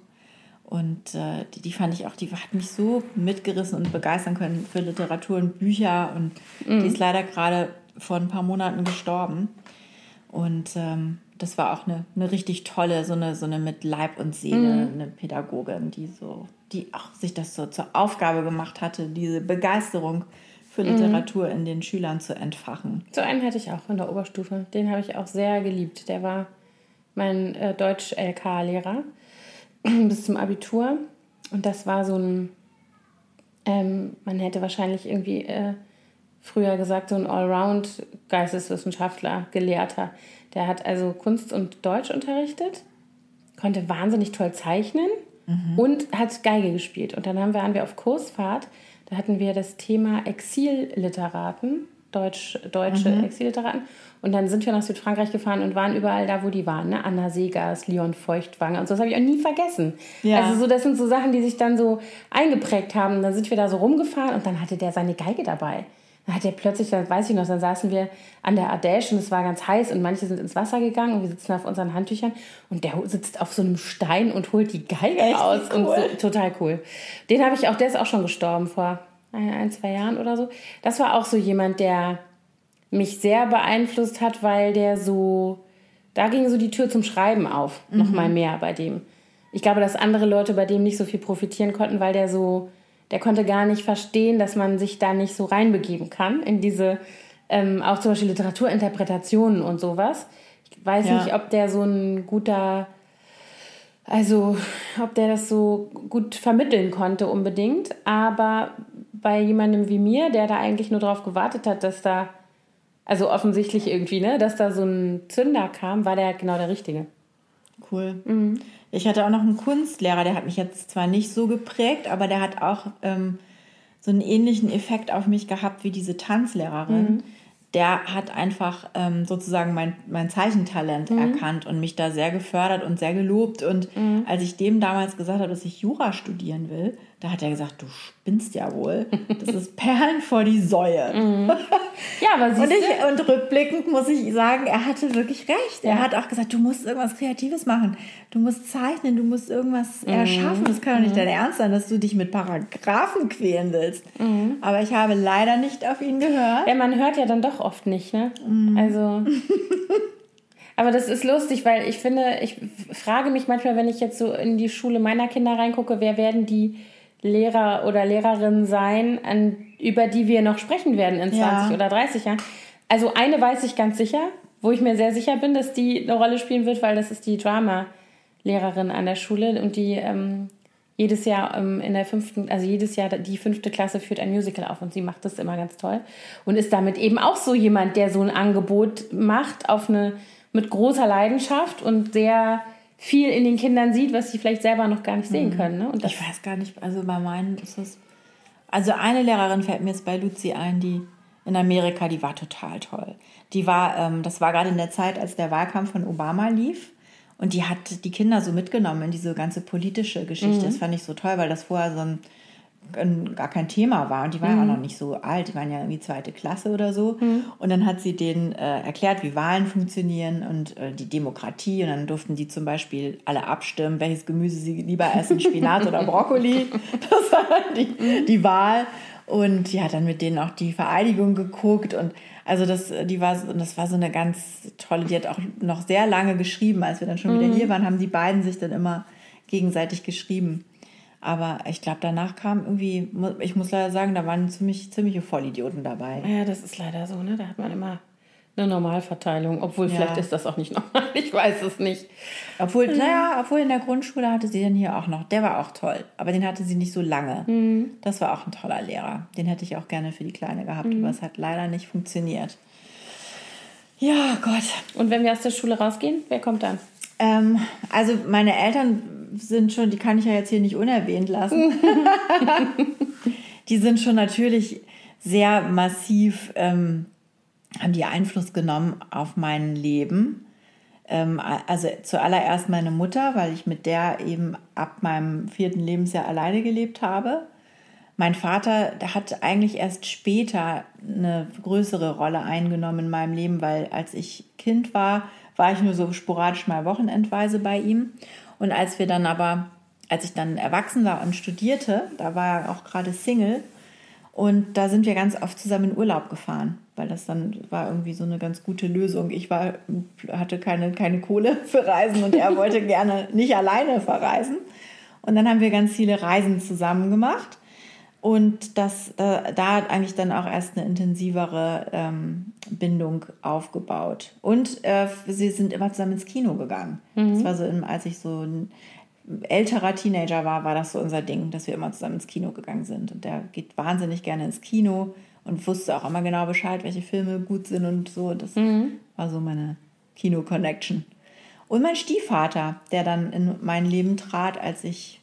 Und äh, die, die, fand ich auch, die hat mich so mitgerissen und begeistern können für Literatur und Bücher. Und mhm. die ist leider gerade vor ein paar Monaten gestorben. Und ähm, das war auch eine, eine richtig tolle, so eine, so eine mit Leib und Seele, mhm. eine Pädagogin, die so die auch sich das so zur Aufgabe gemacht hatte, diese Begeisterung für mhm. Literatur mhm. in den Schülern zu entfachen. So einen hatte ich auch in der Oberstufe. Den habe ich auch sehr geliebt. Der war mein äh, Deutsch-LK-Lehrer bis zum Abitur. Und das war so ein, ähm, man hätte wahrscheinlich irgendwie äh, früher gesagt, so ein Allround-Geisteswissenschaftler, Gelehrter. Der hat also Kunst und Deutsch unterrichtet, konnte wahnsinnig toll zeichnen mhm. und hat Geige gespielt. Und dann haben wir, waren wir auf Kursfahrt, da hatten wir das Thema Exilliteraten, Deutsch, deutsche mhm. Exilliteraten. Und dann sind wir nach Südfrankreich gefahren und waren überall da, wo die waren. Ne? Anna Segers, Leon Feuchtwanger und so. Das habe ich auch nie vergessen. Ja. Also so, das sind so Sachen, die sich dann so eingeprägt haben. Dann sind wir da so rumgefahren und dann hatte der seine Geige dabei. Dann hat er plötzlich, dann weiß ich noch, dann saßen wir an der Ardèche und es war ganz heiß und manche sind ins Wasser gegangen und wir sitzen auf unseren Handtüchern und der sitzt auf so einem Stein und holt die Geige Echt aus cool. und so, total cool. Den habe ich auch, der ist auch schon gestorben vor ein, zwei Jahren oder so. Das war auch so jemand, der mich sehr beeinflusst hat, weil der so, da ging so die Tür zum Schreiben auf, mhm. noch mal mehr bei dem. Ich glaube, dass andere Leute bei dem nicht so viel profitieren konnten, weil der so der konnte gar nicht verstehen, dass man sich da nicht so reinbegeben kann in diese, ähm, auch zum Beispiel Literaturinterpretationen und sowas. Ich weiß ja. nicht, ob der so ein guter Also, ob der das so gut vermitteln konnte unbedingt. Aber bei jemandem wie mir, der da eigentlich nur darauf gewartet hat, dass da, also offensichtlich irgendwie, ne, dass da so ein Zünder kam, war der genau der Richtige. Cool. Mhm. Ich hatte auch noch einen Kunstlehrer, der hat mich jetzt zwar nicht so geprägt, aber der hat auch ähm, so einen ähnlichen Effekt auf mich gehabt wie diese Tanzlehrerin. Mhm der hat einfach ähm, sozusagen mein, mein Zeichentalent mhm. erkannt und mich da sehr gefördert und sehr gelobt. Und mhm. als ich dem damals gesagt habe, dass ich Jura studieren will, da hat er gesagt, du spinnst ja wohl. Das ist Perlen vor die Säue. Mhm. Ja, aber siehst und, ich, und rückblickend muss ich sagen, er hatte wirklich recht. Ja. Er hat auch gesagt, du musst irgendwas Kreatives machen. Du musst zeichnen, du musst irgendwas mhm. erschaffen. Das kann doch nicht mhm. dein Ernst sein, dass du dich mit Paragraphen quälen willst. Mhm. Aber ich habe leider nicht auf ihn gehört. Ja, man hört ja dann doch oft nicht, ne? Mhm. Also... Aber das ist lustig, weil ich finde, ich frage mich manchmal, wenn ich jetzt so in die Schule meiner Kinder reingucke, wer werden die Lehrer oder Lehrerin sein, an, über die wir noch sprechen werden in 20 ja. oder 30 Jahren. Also eine weiß ich ganz sicher, wo ich mir sehr sicher bin, dass die eine Rolle spielen wird, weil das ist die Drama-Lehrerin an der Schule und die ähm, jedes Jahr ähm, in der fünften, also jedes Jahr die fünfte Klasse führt ein Musical auf und sie macht das immer ganz toll und ist damit eben auch so jemand, der so ein Angebot macht auf eine mit großer Leidenschaft und sehr viel in den Kindern sieht, was sie vielleicht selber noch gar nicht sehen mhm. können. Ne? Und ich weiß gar nicht, also bei meinen ist es. Also eine Lehrerin fällt mir jetzt bei Luzi ein, die in Amerika, die war total toll. Die war, ähm, das war gerade in der Zeit, als der Wahlkampf von Obama lief. Und die hat die Kinder so mitgenommen in diese ganze politische Geschichte. Mhm. Das fand ich so toll, weil das vorher so ein gar kein Thema war. Und die waren mhm. auch noch nicht so alt, die waren ja irgendwie zweite Klasse oder so. Mhm. Und dann hat sie denen äh, erklärt, wie Wahlen funktionieren und äh, die Demokratie. Und dann durften die zum Beispiel alle abstimmen, welches Gemüse sie lieber essen, Spinat oder Brokkoli. Das war die, die Wahl. Und die hat dann mit denen auch die Vereidigung geguckt und also das, die war, das war so eine ganz tolle, die hat auch noch sehr lange geschrieben, als wir dann schon wieder mhm. hier waren, haben die beiden sich dann immer gegenseitig geschrieben. Aber ich glaube, danach kam irgendwie, ich muss leider sagen, da waren ziemlich, ziemliche Vollidioten dabei. Ja, das ist leider so, ne? Da hat man immer eine Normalverteilung. Obwohl, ja. vielleicht ist das auch nicht normal. Ich weiß es nicht. Obwohl, mhm. naja, obwohl in der Grundschule hatte sie dann hier auch noch. Der war auch toll. Aber den hatte sie nicht so lange. Mhm. Das war auch ein toller Lehrer. Den hätte ich auch gerne für die Kleine gehabt. Mhm. Aber es hat leider nicht funktioniert. Ja, Gott. Und wenn wir aus der Schule rausgehen, wer kommt dann? Ähm, also meine Eltern sind schon, die kann ich ja jetzt hier nicht unerwähnt lassen. die sind schon natürlich sehr massiv, ähm, haben die Einfluss genommen auf mein Leben. Ähm, also zuallererst meine Mutter, weil ich mit der eben ab meinem vierten Lebensjahr alleine gelebt habe. Mein Vater hat eigentlich erst später eine größere Rolle eingenommen in meinem Leben, weil als ich Kind war, war ich nur so sporadisch mal wochenendweise bei ihm. Und als wir dann aber, als ich dann erwachsen war und studierte, da war er auch gerade Single. Und da sind wir ganz oft zusammen in Urlaub gefahren, weil das dann war irgendwie so eine ganz gute Lösung. Ich war, hatte keine, keine Kohle für Reisen und er wollte gerne nicht alleine verreisen. Und dann haben wir ganz viele Reisen zusammen gemacht. Und das, da, da hat eigentlich dann auch erst eine intensivere ähm, Bindung aufgebaut. Und äh, sie sind immer zusammen ins Kino gegangen. Mhm. Das war so, als ich so ein älterer Teenager war, war das so unser Ding, dass wir immer zusammen ins Kino gegangen sind. Und der geht wahnsinnig gerne ins Kino und wusste auch immer genau Bescheid, welche Filme gut sind und so. Das mhm. war so meine Kino-Connection. Und mein Stiefvater, der dann in mein Leben trat, als ich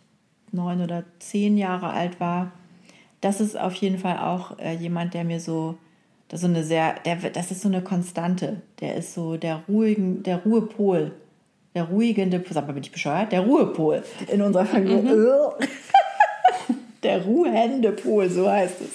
neun oder zehn Jahre alt war, das ist auf jeden Fall auch äh, jemand, der mir so, das ist so eine sehr, der, das ist so eine Konstante. Der ist so der ruhigen, der Ruhepol. Der ruhigende, sag mal, bin ich bescheuert? Der Ruhepol in unserer Familie. Mhm. der ruhende Pol, so heißt es.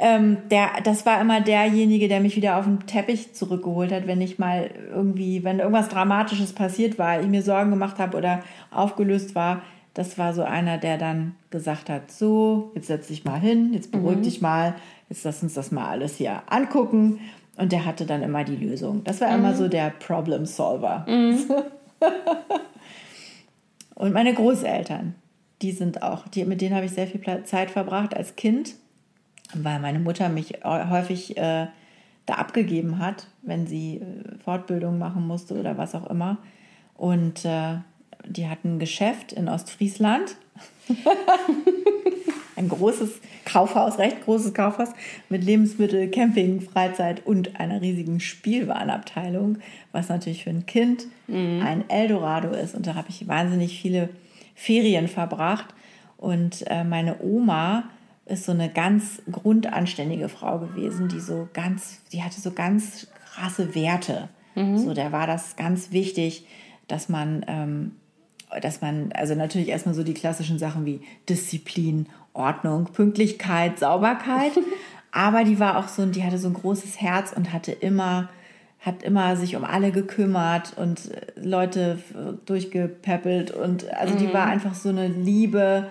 Ähm, der, das war immer derjenige, der mich wieder auf den Teppich zurückgeholt hat, wenn ich mal irgendwie, wenn irgendwas Dramatisches passiert war, ich mir Sorgen gemacht habe oder aufgelöst war, das war so einer, der dann gesagt hat, so, jetzt setz dich mal hin, jetzt beruhig mhm. dich mal, jetzt lass uns das mal alles hier angucken. Und der hatte dann immer die Lösung. Das war mhm. immer so der Problem Solver. Mhm. Und meine Großeltern, die sind auch, die, mit denen habe ich sehr viel Zeit verbracht als Kind, weil meine Mutter mich häufig äh, da abgegeben hat, wenn sie äh, Fortbildung machen musste oder was auch immer. Und äh, die hatten ein Geschäft in Ostfriesland. ein großes Kaufhaus, recht großes Kaufhaus mit Lebensmittel, Camping, Freizeit und einer riesigen Spielwarenabteilung, was natürlich für ein Kind mhm. ein Eldorado ist. Und da habe ich wahnsinnig viele Ferien verbracht. Und äh, meine Oma ist so eine ganz grundanständige Frau gewesen, die so ganz, die hatte so ganz krasse Werte. Mhm. So, der war das ganz wichtig, dass man, ähm, dass man, also natürlich erstmal so die klassischen Sachen wie Disziplin, Ordnung, Pünktlichkeit, Sauberkeit. Aber die war auch so, die hatte so ein großes Herz und hatte immer, hat immer sich um alle gekümmert und Leute durchgepäppelt und also mhm. die war einfach so eine liebe,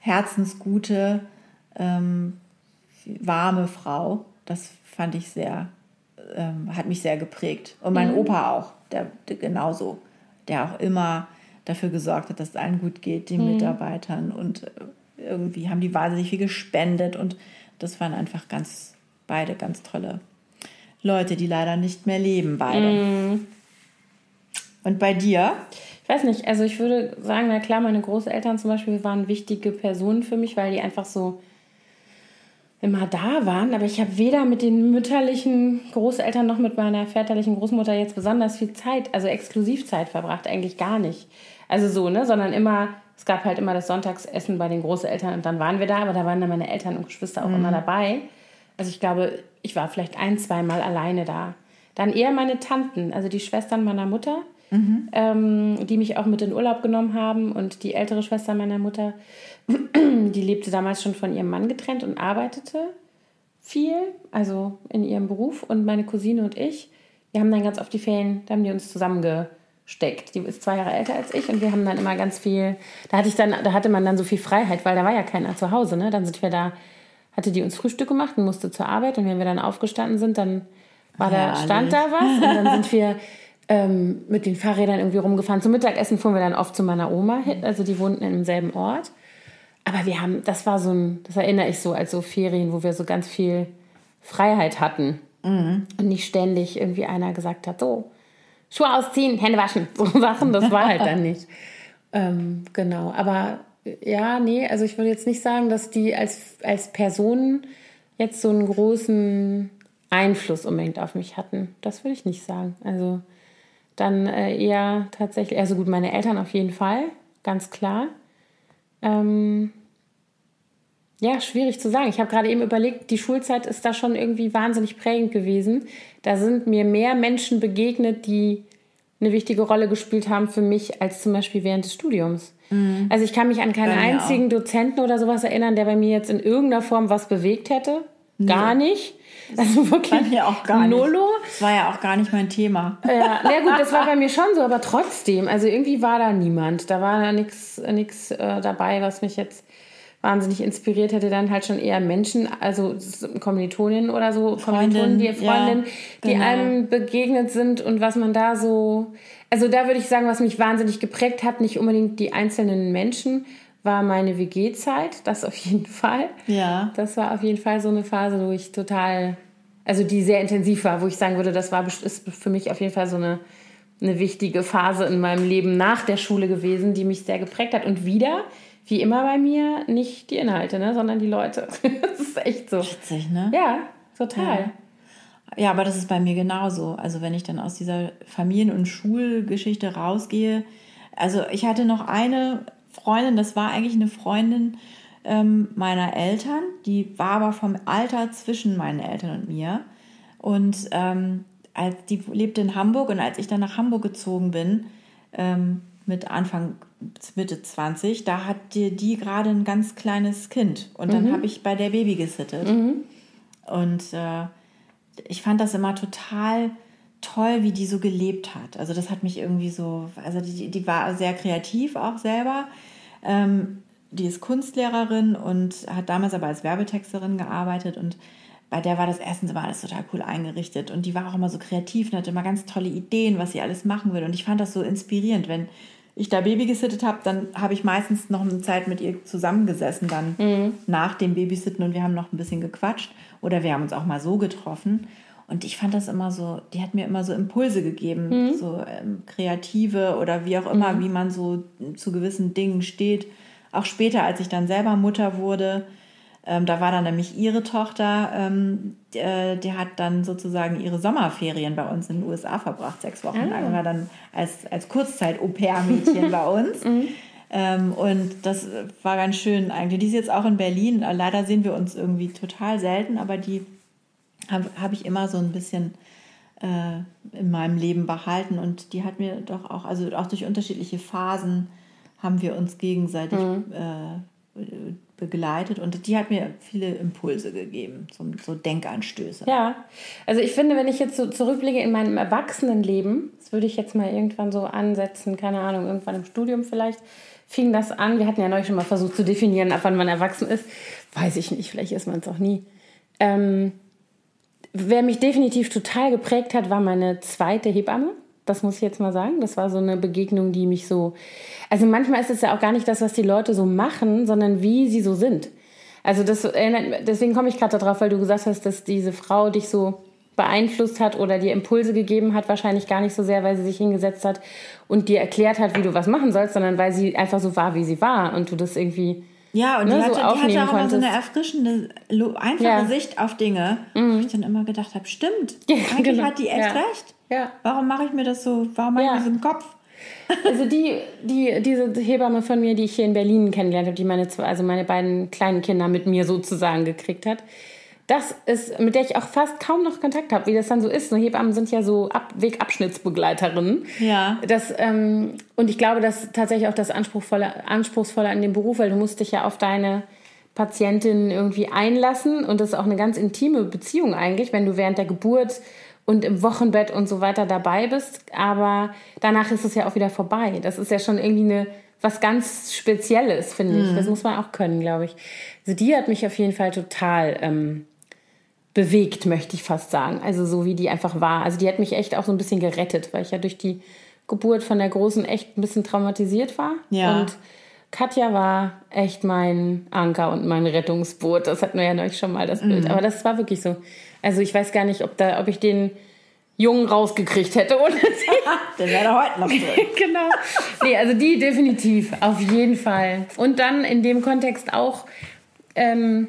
herzensgute, ähm, warme Frau. Das fand ich sehr, ähm, hat mich sehr geprägt. Und mein mhm. Opa auch, der, der, genauso, der auch immer dafür gesorgt hat, dass es allen gut geht, den mhm. Mitarbeitern und äh, irgendwie haben die wahnsinnig viel gespendet und das waren einfach ganz, beide ganz tolle Leute, die leider nicht mehr leben, beide. Mm. Und bei dir? Ich weiß nicht, also ich würde sagen, na klar, meine Großeltern zum Beispiel waren wichtige Personen für mich, weil die einfach so immer da waren. Aber ich habe weder mit den mütterlichen Großeltern noch mit meiner väterlichen Großmutter jetzt besonders viel Zeit, also Exklusivzeit verbracht, eigentlich gar nicht. Also so, ne, sondern immer es gab halt immer das Sonntagsessen bei den Großeltern und dann waren wir da, aber da waren dann meine Eltern und Geschwister auch mhm. immer dabei. Also ich glaube, ich war vielleicht ein, zweimal alleine da. Dann eher meine Tanten, also die Schwestern meiner Mutter, mhm. ähm, die mich auch mit in Urlaub genommen haben und die ältere Schwester meiner Mutter, die lebte damals schon von ihrem Mann getrennt und arbeitete viel, also in ihrem Beruf und meine Cousine und ich, wir haben dann ganz oft die Ferien, da haben die uns zusammenge steckt. Die ist zwei Jahre älter als ich und wir haben dann immer ganz viel, da hatte ich dann, da hatte man dann so viel Freiheit, weil da war ja keiner zu Hause, ne? Dann sind wir da, hatte die uns Frühstück gemacht und musste zur Arbeit und wenn wir dann aufgestanden sind, dann war ja, da, stand da was und dann sind wir ähm, mit den Fahrrädern irgendwie rumgefahren. Zum Mittagessen fuhren wir dann oft zu meiner Oma hin, also die wohnten im selben Ort. Aber wir haben, das war so ein, das erinnere ich so als so Ferien, wo wir so ganz viel Freiheit hatten. Mhm. Und nicht ständig irgendwie einer gesagt hat, so, Schuhe ausziehen, Hände waschen, so Sachen, das war halt dann nicht. Ähm, genau, aber ja, nee, also ich würde jetzt nicht sagen, dass die als, als Personen jetzt so einen großen Einfluss unbedingt auf mich hatten. Das würde ich nicht sagen. Also dann äh, eher tatsächlich, also gut, meine Eltern auf jeden Fall, ganz klar. Ähm, ja, schwierig zu sagen. Ich habe gerade eben überlegt, die Schulzeit ist da schon irgendwie wahnsinnig prägend gewesen. Da sind mir mehr Menschen begegnet, die eine wichtige Rolle gespielt haben für mich, als zum Beispiel während des Studiums. Mhm. Also ich kann mich an keinen einzigen auch. Dozenten oder sowas erinnern, der bei mir jetzt in irgendeiner Form was bewegt hätte. Gar nee. nicht. Also wirklich bei auch gar Nullo. Das war ja auch gar nicht mein Thema. Ja, na gut, das war bei mir schon so, aber trotzdem, also irgendwie war da niemand. Da war nichts äh, dabei, was mich jetzt wahnsinnig inspiriert hätte, dann halt schon eher Menschen, also Kommilitoninnen oder so, Kommilitonen, die Freundinnen, ja, genau. die einem begegnet sind und was man da so, also da würde ich sagen, was mich wahnsinnig geprägt hat, nicht unbedingt die einzelnen Menschen, war meine WG-Zeit, das auf jeden Fall. Ja. Das war auf jeden Fall so eine Phase, wo ich total, also die sehr intensiv war, wo ich sagen würde, das war ist für mich auf jeden Fall so eine eine wichtige Phase in meinem Leben nach der Schule gewesen, die mich sehr geprägt hat. Und wieder, wie immer bei mir, nicht die Inhalte, ne, sondern die Leute. das ist echt so. Witzig, ne? Ja, total. Ja. Ja, aber das ist bei mir genauso. Also wenn ich dann aus dieser Familien- und Schulgeschichte rausgehe. Also ich hatte noch eine Freundin, das war eigentlich eine Freundin ähm, meiner Eltern. Die war aber vom Alter zwischen meinen Eltern und mir. Und ähm, als die lebte in Hamburg und als ich dann nach Hamburg gezogen bin, ähm, mit Anfang Mitte 20, da hat die, die gerade ein ganz kleines Kind und dann mhm. habe ich bei der Baby gesittet. Mhm. Und äh, ich fand das immer total toll, wie die so gelebt hat. Also das hat mich irgendwie so, also die, die war sehr kreativ auch selber. Ähm, die ist Kunstlehrerin und hat damals aber als Werbetexterin gearbeitet und bei der war das erstens immer alles total cool eingerichtet und die war auch immer so kreativ und hatte immer ganz tolle Ideen, was sie alles machen will. Und ich fand das so inspirierend, wenn ich da Baby gesittet habe, dann habe ich meistens noch eine Zeit mit ihr zusammengesessen, dann mhm. nach dem Babysitten und wir haben noch ein bisschen gequatscht oder wir haben uns auch mal so getroffen. Und ich fand das immer so, die hat mir immer so Impulse gegeben, mhm. so ähm, kreative oder wie auch immer, mhm. wie man so zu gewissen Dingen steht. Auch später, als ich dann selber Mutter wurde, ähm, da war dann nämlich ihre Tochter, ähm, die, äh, die, hat dann sozusagen ihre Sommerferien bei uns in den USA verbracht, sechs Wochen lang, ah. war dann als, als Kurzzeit-Au-pair-Mädchen bei uns. Mhm. Ähm, und das war ganz schön eigentlich. Die ist jetzt auch in Berlin. Leider sehen wir uns irgendwie total selten, aber die habe hab ich immer so ein bisschen äh, in meinem Leben behalten. Und die hat mir doch auch, also auch durch unterschiedliche Phasen haben wir uns gegenseitig mhm. äh, begleitet und die hat mir viele Impulse gegeben, so, so Denkanstöße. Ja, also ich finde, wenn ich jetzt so zurückblicke in meinem Erwachsenenleben, das würde ich jetzt mal irgendwann so ansetzen, keine Ahnung, irgendwann im Studium vielleicht, fing das an. Wir hatten ja neulich schon mal versucht zu definieren, ab wann man erwachsen ist. Weiß ich nicht, vielleicht ist man es auch nie. Ähm, wer mich definitiv total geprägt hat, war meine zweite Hebamme. Das muss ich jetzt mal sagen. Das war so eine Begegnung, die mich so also manchmal ist es ja auch gar nicht das, was die Leute so machen, sondern wie sie so sind. Also das erinnert, deswegen komme ich gerade darauf, weil du gesagt hast, dass diese Frau dich so beeinflusst hat oder dir Impulse gegeben hat, wahrscheinlich gar nicht so sehr, weil sie sich hingesetzt hat und dir erklärt hat, wie du was machen sollst, sondern weil sie einfach so war, wie sie war und du das irgendwie ja, und ne, die, hatte, so die hatte auch immer so eine erfrischende, einfache ja. Sicht auf Dinge, mhm. wo ich dann immer gedacht habe, stimmt, ja, eigentlich genau. hat die echt ja. recht. Ja. Warum mache ich mir das so, warum mache ich mir das im Kopf? Also die, die, diese Hebamme von mir, die ich hier in Berlin kennengelernt habe, die meine, also meine beiden kleinen Kinder mit mir sozusagen gekriegt hat, das ist, mit der ich auch fast kaum noch Kontakt habe, wie das dann so ist. Hebammen sind ja so Ab Wegabschnittsbegleiterinnen. Ja. Das, ähm, und ich glaube, das ist tatsächlich auch das Anspruchsvolle, Anspruchsvolle an dem Beruf, weil du musst dich ja auf deine Patientin irgendwie einlassen und das ist auch eine ganz intime Beziehung eigentlich, wenn du während der Geburt und im Wochenbett und so weiter dabei bist. Aber danach ist es ja auch wieder vorbei. Das ist ja schon irgendwie eine, was ganz Spezielles, finde ich. Mhm. Das muss man auch können, glaube ich. Also die hat mich auf jeden Fall total ähm, bewegt, möchte ich fast sagen. Also so wie die einfach war. Also die hat mich echt auch so ein bisschen gerettet, weil ich ja durch die Geburt von der Großen echt ein bisschen traumatisiert war. Ja. Und Katja war echt mein Anker und mein Rettungsboot. Das hatten wir ja neulich schon mal das Bild. Mhm. Aber das war wirklich so. Also ich weiß gar nicht, ob, da, ob ich den Jungen rausgekriegt hätte ohne sie. Der wäre heute noch drin. genau. Nee, also die definitiv, auf jeden Fall. Und dann in dem Kontext auch ähm,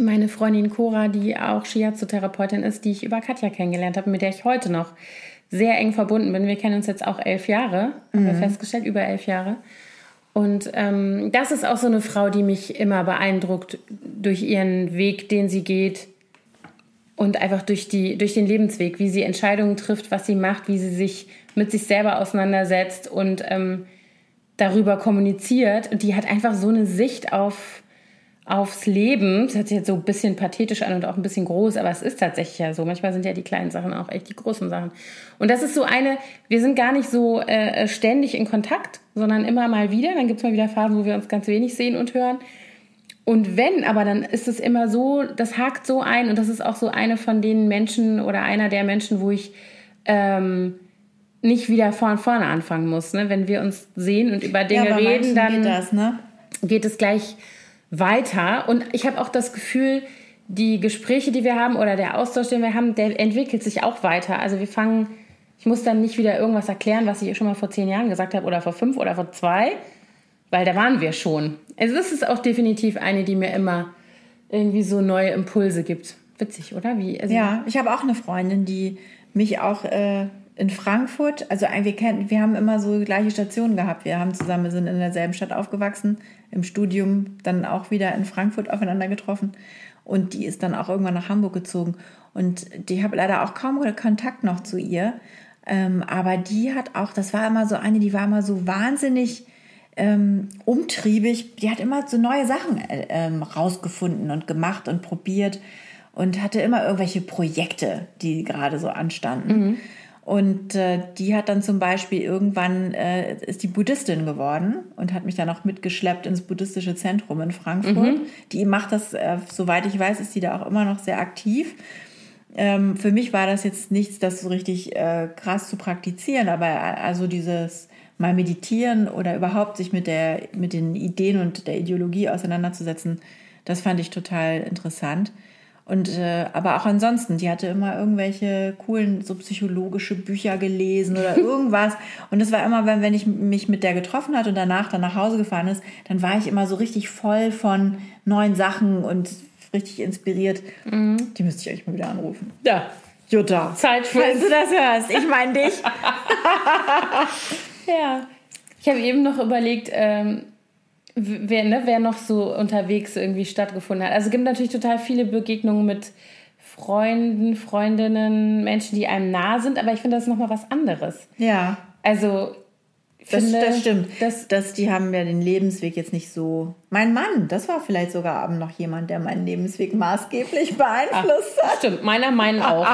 meine Freundin Cora, die auch Shiatsu-Therapeutin ist, die ich über Katja kennengelernt habe, mit der ich heute noch sehr eng verbunden bin. Wir kennen uns jetzt auch elf Jahre, haben wir mhm. festgestellt, über elf Jahre. Und ähm, das ist auch so eine Frau, die mich immer beeindruckt durch ihren Weg, den sie geht und einfach durch, die, durch den Lebensweg, wie sie Entscheidungen trifft, was sie macht, wie sie sich mit sich selber auseinandersetzt und ähm, darüber kommuniziert. Und die hat einfach so eine Sicht auf, aufs Leben. Das hört sich jetzt so ein bisschen pathetisch an und auch ein bisschen groß, aber es ist tatsächlich ja so. Manchmal sind ja die kleinen Sachen auch echt die großen Sachen. Und das ist so eine, wir sind gar nicht so äh, ständig in Kontakt, sondern immer mal wieder. Dann gibt es mal wieder Phasen, wo wir uns ganz wenig sehen und hören. Und wenn, aber dann ist es immer so, das hakt so ein und das ist auch so eine von den Menschen oder einer der Menschen, wo ich ähm, nicht wieder von vorne anfangen muss. Ne? Wenn wir uns sehen und über Dinge ja, reden, dann geht, das, ne? geht es gleich weiter. Und ich habe auch das Gefühl, die Gespräche, die wir haben oder der Austausch, den wir haben, der entwickelt sich auch weiter. Also wir fangen, ich muss dann nicht wieder irgendwas erklären, was ich schon mal vor zehn Jahren gesagt habe oder vor fünf oder vor zwei, weil da waren wir schon. Also das ist auch definitiv eine, die mir immer irgendwie so neue Impulse gibt. Witzig, oder? Wie? Also ja, ich habe auch eine Freundin, die mich auch äh, in Frankfurt, also wir, kennen, wir haben immer so gleiche Stationen gehabt. Wir haben zusammen, sind in derselben Stadt aufgewachsen, im Studium dann auch wieder in Frankfurt aufeinander getroffen. Und die ist dann auch irgendwann nach Hamburg gezogen. Und die habe leider auch kaum Kontakt noch zu ihr. Ähm, aber die hat auch, das war immer so eine, die war immer so wahnsinnig ähm, umtriebig. Die hat immer so neue Sachen äh, ähm, rausgefunden und gemacht und probiert und hatte immer irgendwelche Projekte, die gerade so anstanden. Mhm. Und äh, die hat dann zum Beispiel irgendwann äh, ist die Buddhistin geworden und hat mich dann auch mitgeschleppt ins buddhistische Zentrum in Frankfurt. Mhm. Die macht das, äh, soweit ich weiß, ist die da auch immer noch sehr aktiv. Ähm, für mich war das jetzt nichts, das so richtig äh, krass zu praktizieren, aber äh, also dieses mal meditieren oder überhaupt sich mit, der, mit den Ideen und der Ideologie auseinanderzusetzen, das fand ich total interessant. Und äh, aber auch ansonsten, die hatte immer irgendwelche coolen so psychologische Bücher gelesen oder irgendwas. und das war immer, wenn, wenn ich mich mit der getroffen hatte und danach dann nach Hause gefahren ist, dann war ich immer so richtig voll von neuen Sachen und richtig inspiriert. Mhm. Die müsste ich euch mal wieder anrufen. Ja. Jutta. Zeit für. Falls du das hörst, ich meine dich. ja. Ich habe eben noch überlegt, ähm, wer, ne, wer noch so unterwegs irgendwie stattgefunden hat. Also es gibt natürlich total viele Begegnungen mit Freunden, Freundinnen, Menschen, die einem nah sind, aber ich finde das nochmal was anderes. Ja. Also das, das stimmt. Das, das, die haben ja den Lebensweg jetzt nicht so. Mein Mann, das war vielleicht sogar noch jemand, der meinen Lebensweg maßgeblich beeinflusst Ach, hat. Stimmt, meiner meinen auch.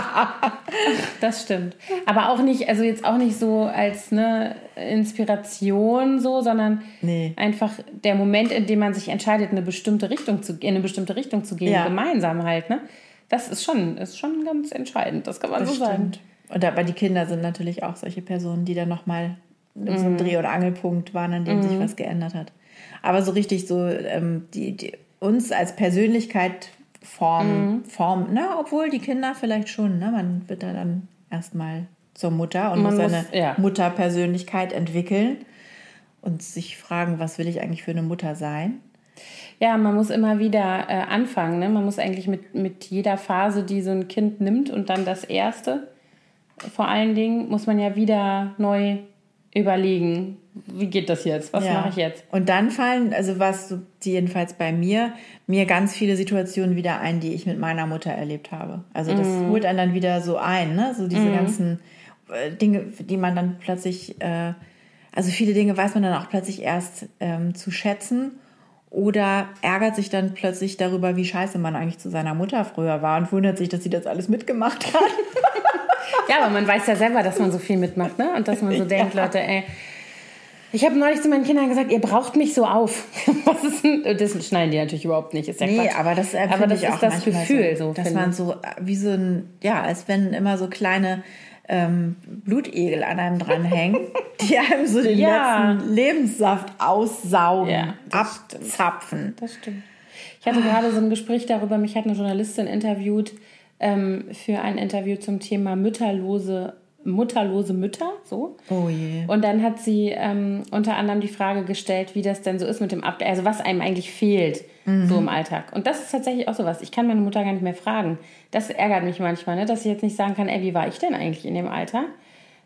das stimmt. Aber auch nicht, also jetzt auch nicht so als eine Inspiration so, sondern nee. einfach der Moment, in dem man sich entscheidet, eine bestimmte Richtung zu, in eine bestimmte Richtung zu gehen, ja. gemeinsam halt, ne? Das ist schon, ist schon ganz entscheidend, das kann man das so stimmt. sagen. Und aber die Kinder sind natürlich auch solche Personen, die dann nochmal mhm. so ein Dreh- und Angelpunkt waren, an dem mhm. sich was geändert hat. Aber so richtig so, ähm, die, die, uns als Persönlichkeit formen, mhm. formen, ne, obwohl die Kinder vielleicht schon, ne, man wird da dann erstmal zur Mutter und man muss seine ja. Mutterpersönlichkeit entwickeln und sich fragen, was will ich eigentlich für eine Mutter sein? Ja, man muss immer wieder äh, anfangen. Ne? Man muss eigentlich mit, mit jeder Phase, die so ein Kind nimmt und dann das erste, vor allen Dingen, muss man ja wieder neu überlegen, wie geht das jetzt? Was ja. mache ich jetzt? Und dann fallen, also was jedenfalls bei mir, mir ganz viele Situationen wieder ein, die ich mit meiner Mutter erlebt habe. Also das mm. holt einen dann wieder so ein, ne? So diese mm. ganzen äh, Dinge, die man dann plötzlich, äh, also viele Dinge weiß man dann auch plötzlich erst ähm, zu schätzen oder ärgert sich dann plötzlich darüber, wie scheiße man eigentlich zu seiner Mutter früher war und wundert sich, dass sie das alles mitgemacht hat. Ja, aber man weiß ja selber, dass man so viel mitmacht, ne? Und dass man so denkt, ja. Leute, ey. Ich habe neulich zu meinen Kindern gesagt, ihr braucht mich so auf. Denn? Das schneiden die natürlich überhaupt nicht. Ist ja nee, Quatsch. aber das, äh, aber das ist das Gefühl, so, so dass man so wie so ein, ja, als wenn immer so kleine ähm, Blutegel an einem dranhängen, die einem so den ja. letzten Lebenssaft aussaugen, ja, das abzapfen. Stimmt. Das stimmt. Ich hatte gerade so ein Gespräch darüber, mich hat eine Journalistin interviewt, ähm, für ein Interview zum Thema mütterlose mutterlose Mütter, so. Oh je. Und dann hat sie ähm, unter anderem die Frage gestellt, wie das denn so ist mit dem Ab, also was einem eigentlich fehlt mhm. so im Alltag. Und das ist tatsächlich auch sowas. Ich kann meine Mutter gar nicht mehr fragen. Das ärgert mich manchmal, ne? dass ich jetzt nicht sagen kann, ey, wie war ich denn eigentlich in dem Alter?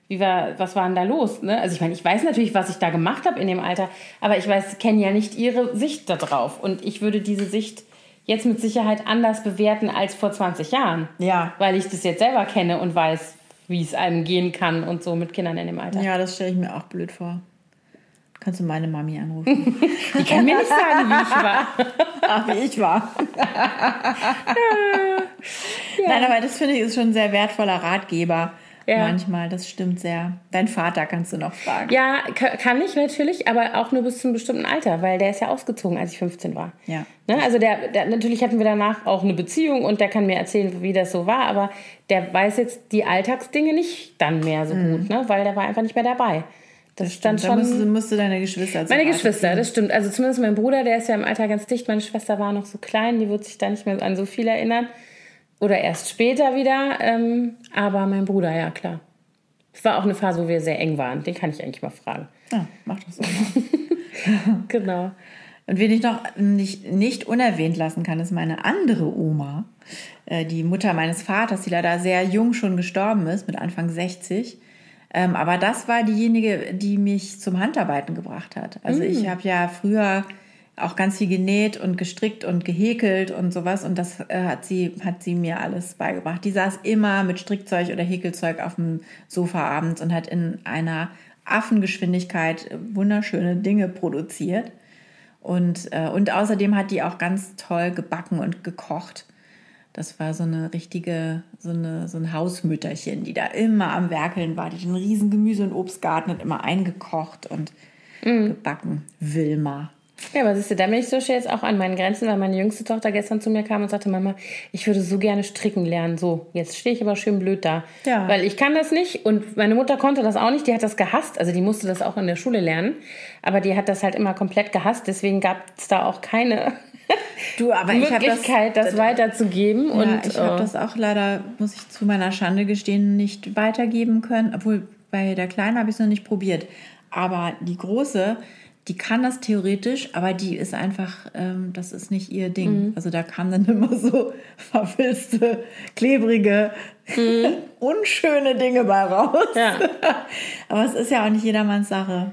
Wie war, was war denn da los? Ne? Also ich meine, ich weiß natürlich, was ich da gemacht habe in dem Alter, aber ich weiß, kenne ja nicht ihre Sicht darauf. Und ich würde diese Sicht jetzt mit Sicherheit anders bewerten als vor 20 Jahren. Ja. Weil ich das jetzt selber kenne und weiß, wie es einem gehen kann und so mit Kindern in dem Alter. Ja, das stelle ich mir auch blöd vor. Kannst du meine Mami anrufen? Die kann mir nicht sagen, wie ich war. Ach, wie ich war. ja. Nein, aber das finde ich ist schon ein sehr wertvoller Ratgeber. Ja. Manchmal, das stimmt sehr. Dein Vater kannst du noch fragen. Ja, kann ich natürlich, aber auch nur bis zu einem bestimmten Alter, weil der ist ja ausgezogen, als ich 15 war. Ja. Ne? Also der, der, natürlich hatten wir danach auch eine Beziehung und der kann mir erzählen, wie das so war, aber der weiß jetzt die Alltagsdinge nicht dann mehr so mhm. gut, ne? weil der war einfach nicht mehr dabei. Das, das stand schon. Da musst, musst du deine Geschwister Meine Geschwister, das stimmt. Also zumindest mein Bruder, der ist ja im Alter ganz dicht. Meine Schwester war noch so klein, die wird sich da nicht mehr an so viel erinnern. Oder erst später wieder. Ähm, aber mein Bruder, ja klar. Es war auch eine Phase, wo wir sehr eng waren. Den kann ich eigentlich mal fragen. Ja, mach das so. genau. Und wen ich noch nicht, nicht unerwähnt lassen kann, ist meine andere Oma, äh, die Mutter meines Vaters, die leider sehr jung schon gestorben ist, mit Anfang 60. Ähm, aber das war diejenige, die mich zum Handarbeiten gebracht hat. Also mm. ich habe ja früher auch ganz viel genäht und gestrickt und gehäkelt und sowas. Und das äh, hat, sie, hat sie mir alles beigebracht. Die saß immer mit Strickzeug oder Häkelzeug auf dem Sofa abends und hat in einer Affengeschwindigkeit wunderschöne Dinge produziert. Und, äh, und außerdem hat die auch ganz toll gebacken und gekocht. Das war so eine richtige, so, eine, so ein Hausmütterchen, die da immer am Werkeln war. Die hat einen riesen Gemüse- und Obstgarten, hat immer eingekocht und mm. gebacken. Wilma. Ja, aber siehst du, da bin ich so jetzt auch an meinen Grenzen, weil meine jüngste Tochter gestern zu mir kam und sagte, Mama, ich würde so gerne stricken lernen. So, jetzt stehe ich aber schön blöd da. Ja. Weil ich kann das nicht und meine Mutter konnte das auch nicht, die hat das gehasst. Also die musste das auch in der Schule lernen, aber die hat das halt immer komplett gehasst. Deswegen gab es da auch keine du, aber Möglichkeit, das, weiterzugeben. Ja, und ich habe äh, das auch leider, muss ich zu meiner Schande gestehen, nicht weitergeben können. Obwohl bei der Kleinen habe ich es noch nicht probiert. Aber die Große, die kann das theoretisch, aber die ist einfach, ähm, das ist nicht ihr Ding. Mhm. Also da kamen dann immer so verfilzte, klebrige, unschöne Dinge bei raus. Mhm. Ja. aber es ist ja auch nicht jedermanns Sache,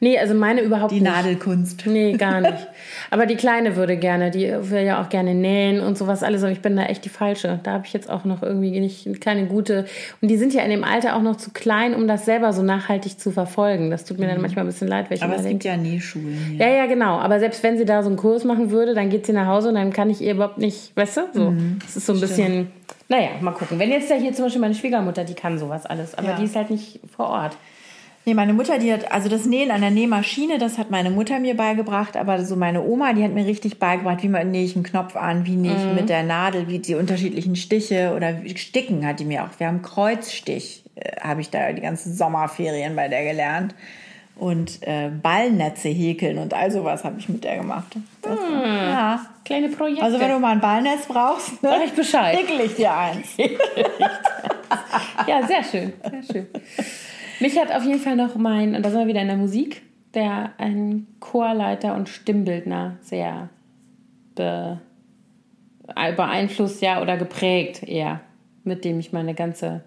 nee, also meine überhaupt die nicht. Nadelkunst. Nee, gar nicht. Aber die Kleine würde gerne, die will ja auch gerne nähen und sowas alles, aber ich bin da echt die Falsche. Da habe ich jetzt auch noch irgendwie nicht eine kleine gute. Und die sind ja in dem Alter auch noch zu klein, um das selber so nachhaltig zu verfolgen. Das tut mir dann manchmal ein bisschen leid, weil ich Aber es denke, gibt ja Nähschulen hier. Ja, ja, genau. Aber selbst wenn sie da so einen Kurs machen würde, dann geht sie nach Hause und dann kann ich ihr überhaupt nicht, weißt du? So. Das ist so ein bisschen, naja, mal gucken. Wenn jetzt da hier zum Beispiel meine Schwiegermutter, die kann sowas alles, aber Ja. die ist halt nicht vor Ort. Nee, meine Mutter, die hat, also das Nähen an der Nähmaschine, das hat meine Mutter mir beigebracht, aber so meine Oma, die hat mir richtig beigebracht, wie man nähe ich einen Knopf an, wie nähe ich mit der Nadel, wie die unterschiedlichen Stiche oder wie- Sticken hat die mir auch. Wir haben Kreuzstich, äh, habe ich da die ganzen Sommerferien bei der gelernt. Und äh, Ballnetze häkeln und all sowas habe ich mit der gemacht. Das, Ja. Kleine Projekte. Also wenn du mal ein Ballnetz brauchst, ne, Sag ich Bescheid. häkel ich dir eins. Ja, sehr schön, sehr schön. Mich hat auf jeden Fall noch mein, und da sind wir wieder in der Musik, der ein Chorleiter und Stimmbildner sehr be, äh, beeinflusst, ja, oder geprägt eher, mit dem ich meine ganze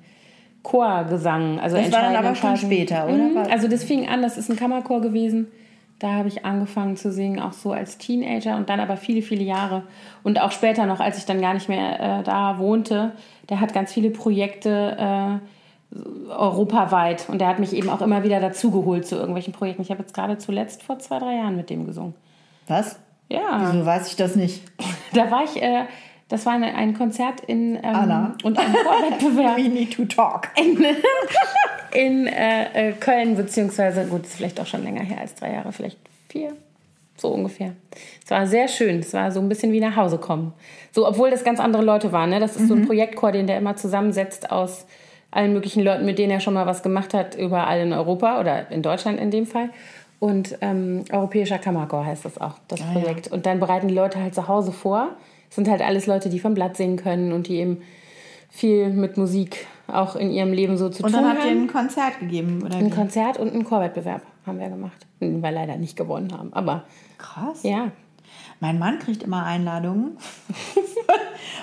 Chorgesang, also Das war dann aber schon später, oder? Mhm. Also das fing an, das ist ein Kammerchor gewesen. Da habe ich angefangen zu singen, auch so als Teenager und dann aber viele, viele Jahre. Und auch später noch, als ich dann gar nicht mehr äh, da wohnte. Der hat ganz viele Projekte äh, europaweit und der hat mich eben auch immer wieder dazugeholt zu irgendwelchen Projekten. Ich habe jetzt gerade zuletzt vor zwei, drei Jahren mit dem gesungen. Was? Ja, Wieso weiß ich das nicht? da war ich, äh, das war eine, ein Konzert in ähm, Anna. und ein Chorwettbewerb We need to talk. in äh, äh, Köln, beziehungsweise, gut, ist vielleicht auch schon länger her als drei Jahre, vielleicht vier, so ungefähr. Es war sehr schön, es war so ein bisschen wie nach Hause kommen. So, obwohl das ganz andere Leute waren, ne? das ist so ein Projektchor, den der immer zusammensetzt aus allen möglichen Leuten, mit denen er schon mal was gemacht hat, überall in Europa oder in Deutschland in dem Fall. Und ähm, Europäischer Kammerchor heißt das auch, das Projekt. Und dann bereiten die Leute halt zu Hause vor. Es sind halt alles Leute, die vom Blatt singen können und die eben viel mit Musik auch in ihrem Leben so zu Und tun dann habt ihr haben. ein Konzert gegeben, oder Ein wie? Konzert und einen Chorwettbewerb haben wir gemacht. Den wir leider nicht gewonnen haben. Aber Krass. ja. Mein Mann kriegt immer Einladungen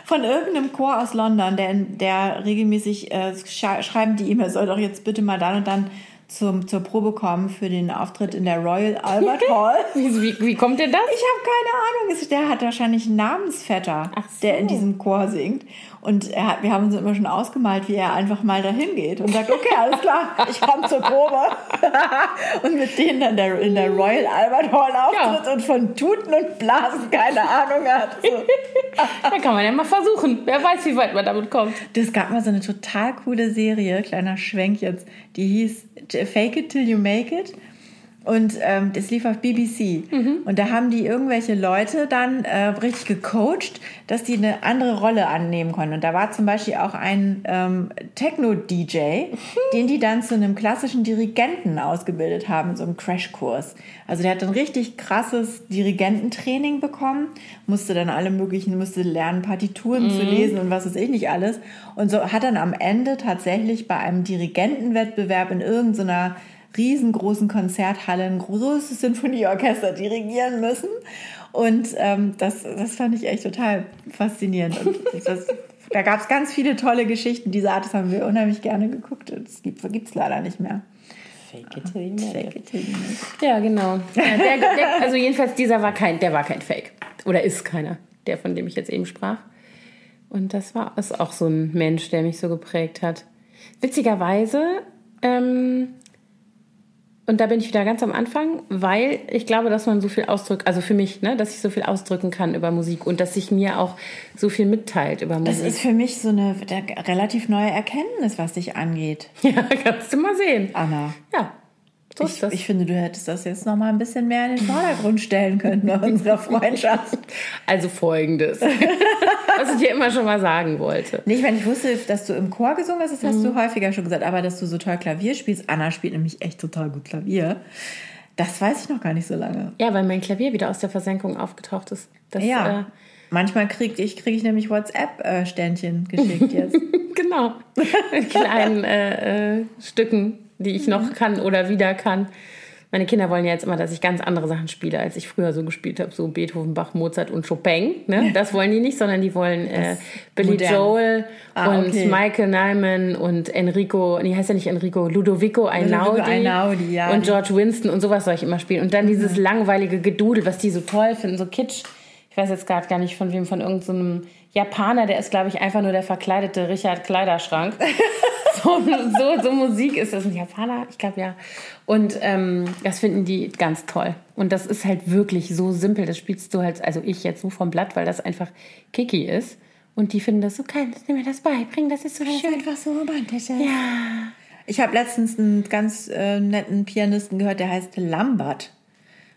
von irgendeinem Chor aus London, der, der regelmäßig äh, sch schreiben die er soll doch jetzt bitte mal dann und dann zum, zur Probe kommen für den Auftritt in der Royal Albert Hall. Wie, wie, wie kommt denn das? Ich habe keine Ahnung. Der hat wahrscheinlich einen Namensvetter, so. der in diesem Chor singt. Und hat, wir haben uns immer schon ausgemalt, wie er einfach mal dahin geht und sagt, okay, alles klar, ich komme zur Probe. und mit denen dann der, in der Royal Albert Hall auftritt Ja. und von Tuten und Blasen keine Ahnung hat. So. Da kann man ja mal versuchen. Wer weiß, wie weit man damit kommt. Das gab mal so eine total coole Serie, kleiner Schwenk jetzt, die hieß Fake It Till You Make It. Und ähm, das lief auf BBC. Und da haben die irgendwelche Leute dann äh, richtig gecoacht, dass die eine andere Rolle annehmen konnten. Und da war zum Beispiel auch ein ähm, Techno-DJ, den die dann zu einem klassischen Dirigenten ausgebildet haben, in so einem Crashkurs. Also der hat dann richtig krasses Dirigententraining bekommen, musste dann alle möglichen, musste lernen, Partituren zu lesen und was weiß ich nicht alles. Und so hat dann am Ende tatsächlich bei einem Dirigentenwettbewerb in irgendeiner riesengroßen Konzerthalle ein großes Sinfonieorchester dirigieren müssen. Und ähm, das, das fand ich echt total faszinierend. Und das, da gab es ganz viele tolle Geschichten. Diese Art, das haben wir unheimlich gerne geguckt. Das gibt es leider nicht mehr. Fake it till you make Fake it. it till you make it. Ja, genau. Ja, der, der, also jedenfalls dieser war kein, der war kein Fake. Oder ist keiner. Der, von dem ich jetzt eben sprach. Und das war ist auch so ein Mensch, der mich so geprägt hat. Witzigerweise, ähm, und da bin ich wieder ganz am Anfang, weil ich glaube, dass man so viel ausdrückt, also für mich, ne, dass ich so viel ausdrücken kann über Musik und dass sich mir auch so viel mitteilt über Das Musik. ist für mich so eine relativ neue Erkenntnis, was dich angeht, ja, kannst du mal sehen. Anna. Ja, Ich, ich finde, du hättest das jetzt noch mal ein bisschen mehr in den Vordergrund stellen können bei unserer Freundschaft. Also folgendes, was ich dir immer schon mal sagen wollte. Nicht, wenn ich wusste, dass du im Chor gesungen hast, das hast Mhm. du häufiger schon gesagt, aber dass du so toll Klavier spielst. Anna spielt nämlich echt total gut Klavier. Das weiß ich noch gar nicht so lange. Ja, weil mein Klavier wieder aus der Versenkung aufgetaucht ist. Das, Ja. Äh, Manchmal kriege ich, krieg ich nämlich WhatsApp-Sternchen geschickt jetzt. genau. Mit kleinen äh, äh, Stücken, die ich noch kann oder wieder kann. Meine Kinder wollen ja jetzt immer, dass ich ganz andere Sachen spiele, als ich früher so gespielt habe. So Beethoven, Bach, Mozart und Chopin. Ne? Das wollen die nicht, sondern die wollen äh, Billy modern. Joel Ah, und okay. Michael Nyman und Enrico, nee, heißt ja nicht Enrico, Ludovico Einaudi, Einaudi, ja. und George Winston und sowas soll ich immer spielen. Und dann dieses langweilige Gedudel, was die so toll finden, so kitsch. Ich weiß jetzt gerade gar nicht von wem, von irgendeinem Japaner, der ist, glaube ich, einfach nur der verkleidete Richard Kleiderschrank. so, so, so Musik ist das ein Japaner, ich glaube ja. Und ähm, das finden die ganz toll. Und das ist halt wirklich so simpel. Das spielst du halt, also ich jetzt so vom Blatt, weil das einfach Kiki ist. Und die finden das so geil. Nimm mir das bei, bring, das ist so schön. einfach so romantisch. Ja. Ich habe letztens einen ganz äh, netten Pianisten gehört, der heißt Lambert.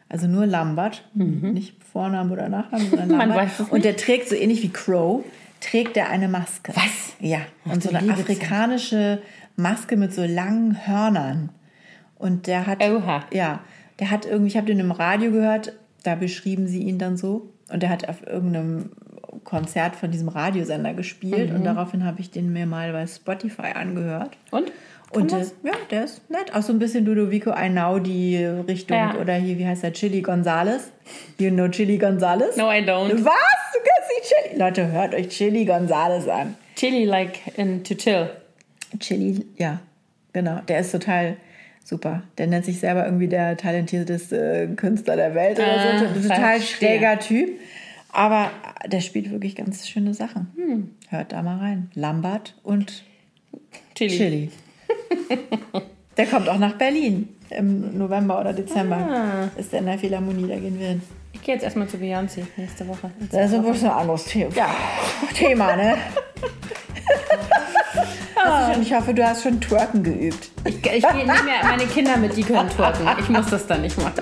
Also nur Lambert, nicht Vorname oder Nachname, sondern Mhm. Man Lambert. weiß es Und der trägt so ähnlich wie Crow, trägt er eine Maske. Was? Ja, und so eine afrikanische Maske mit so langen Hörnern. Und der hat, Oha. ja, der hat irgendwie, ich habe den im Radio gehört, da beschrieben sie ihn dann so. Und der hat auf irgendeinem Konzert von diesem Radiosender gespielt Mhm. und daraufhin habe ich den mir mal bei Spotify angehört. Und? Und das? ja, der ist nett. Auch so ein bisschen Ludovico Einaudi Richtung. Ja. Oder hier, wie heißt der? Chili Gonzales. You know Chili Gonzales? No, I don't. Was? Du kennst nicht Chili? Leute, hört euch Chili Gonzales an. Chili like in to chill. Chili, ja, genau. Der ist total super. Der nennt sich selber irgendwie der talentierteste Künstler der Welt oder Ah, so. Total verstehe. schräger Typ. Aber der spielt wirklich ganz schöne Sachen. Hört da mal rein. Lambert und Chili. Chili. Der kommt auch nach Berlin im November oder Dezember. Ah. Ist der in der Philharmonie, da gehen wir hin. Ich gehe jetzt erstmal zu Beyoncé nächste Woche. Das ist wohl ein anderes Thema. Ja. Thema, ne? Schon- Ich hoffe, du hast schon Twerken geübt. Ich, ich gehe nicht mehr meine Kinder mit, die können twerken. Ich muss das dann nicht machen.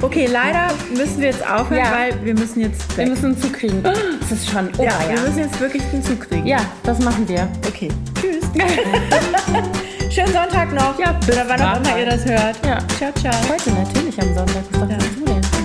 Okay, leider müssen wir jetzt aufhören, Ja. weil wir müssen jetzt Wir weg. müssen einen Zug kriegen. Das ist schon. Oh, ja, ja, wir müssen jetzt wirklich den Zug kriegen. ja, das machen wir. Okay, tschüss. Schönen Sonntag noch. Ja, bis Oder wann auch immer ihr das hört. Ja. Ciao, ciao. Heute natürlich am Sonntag. Was sagst du denn?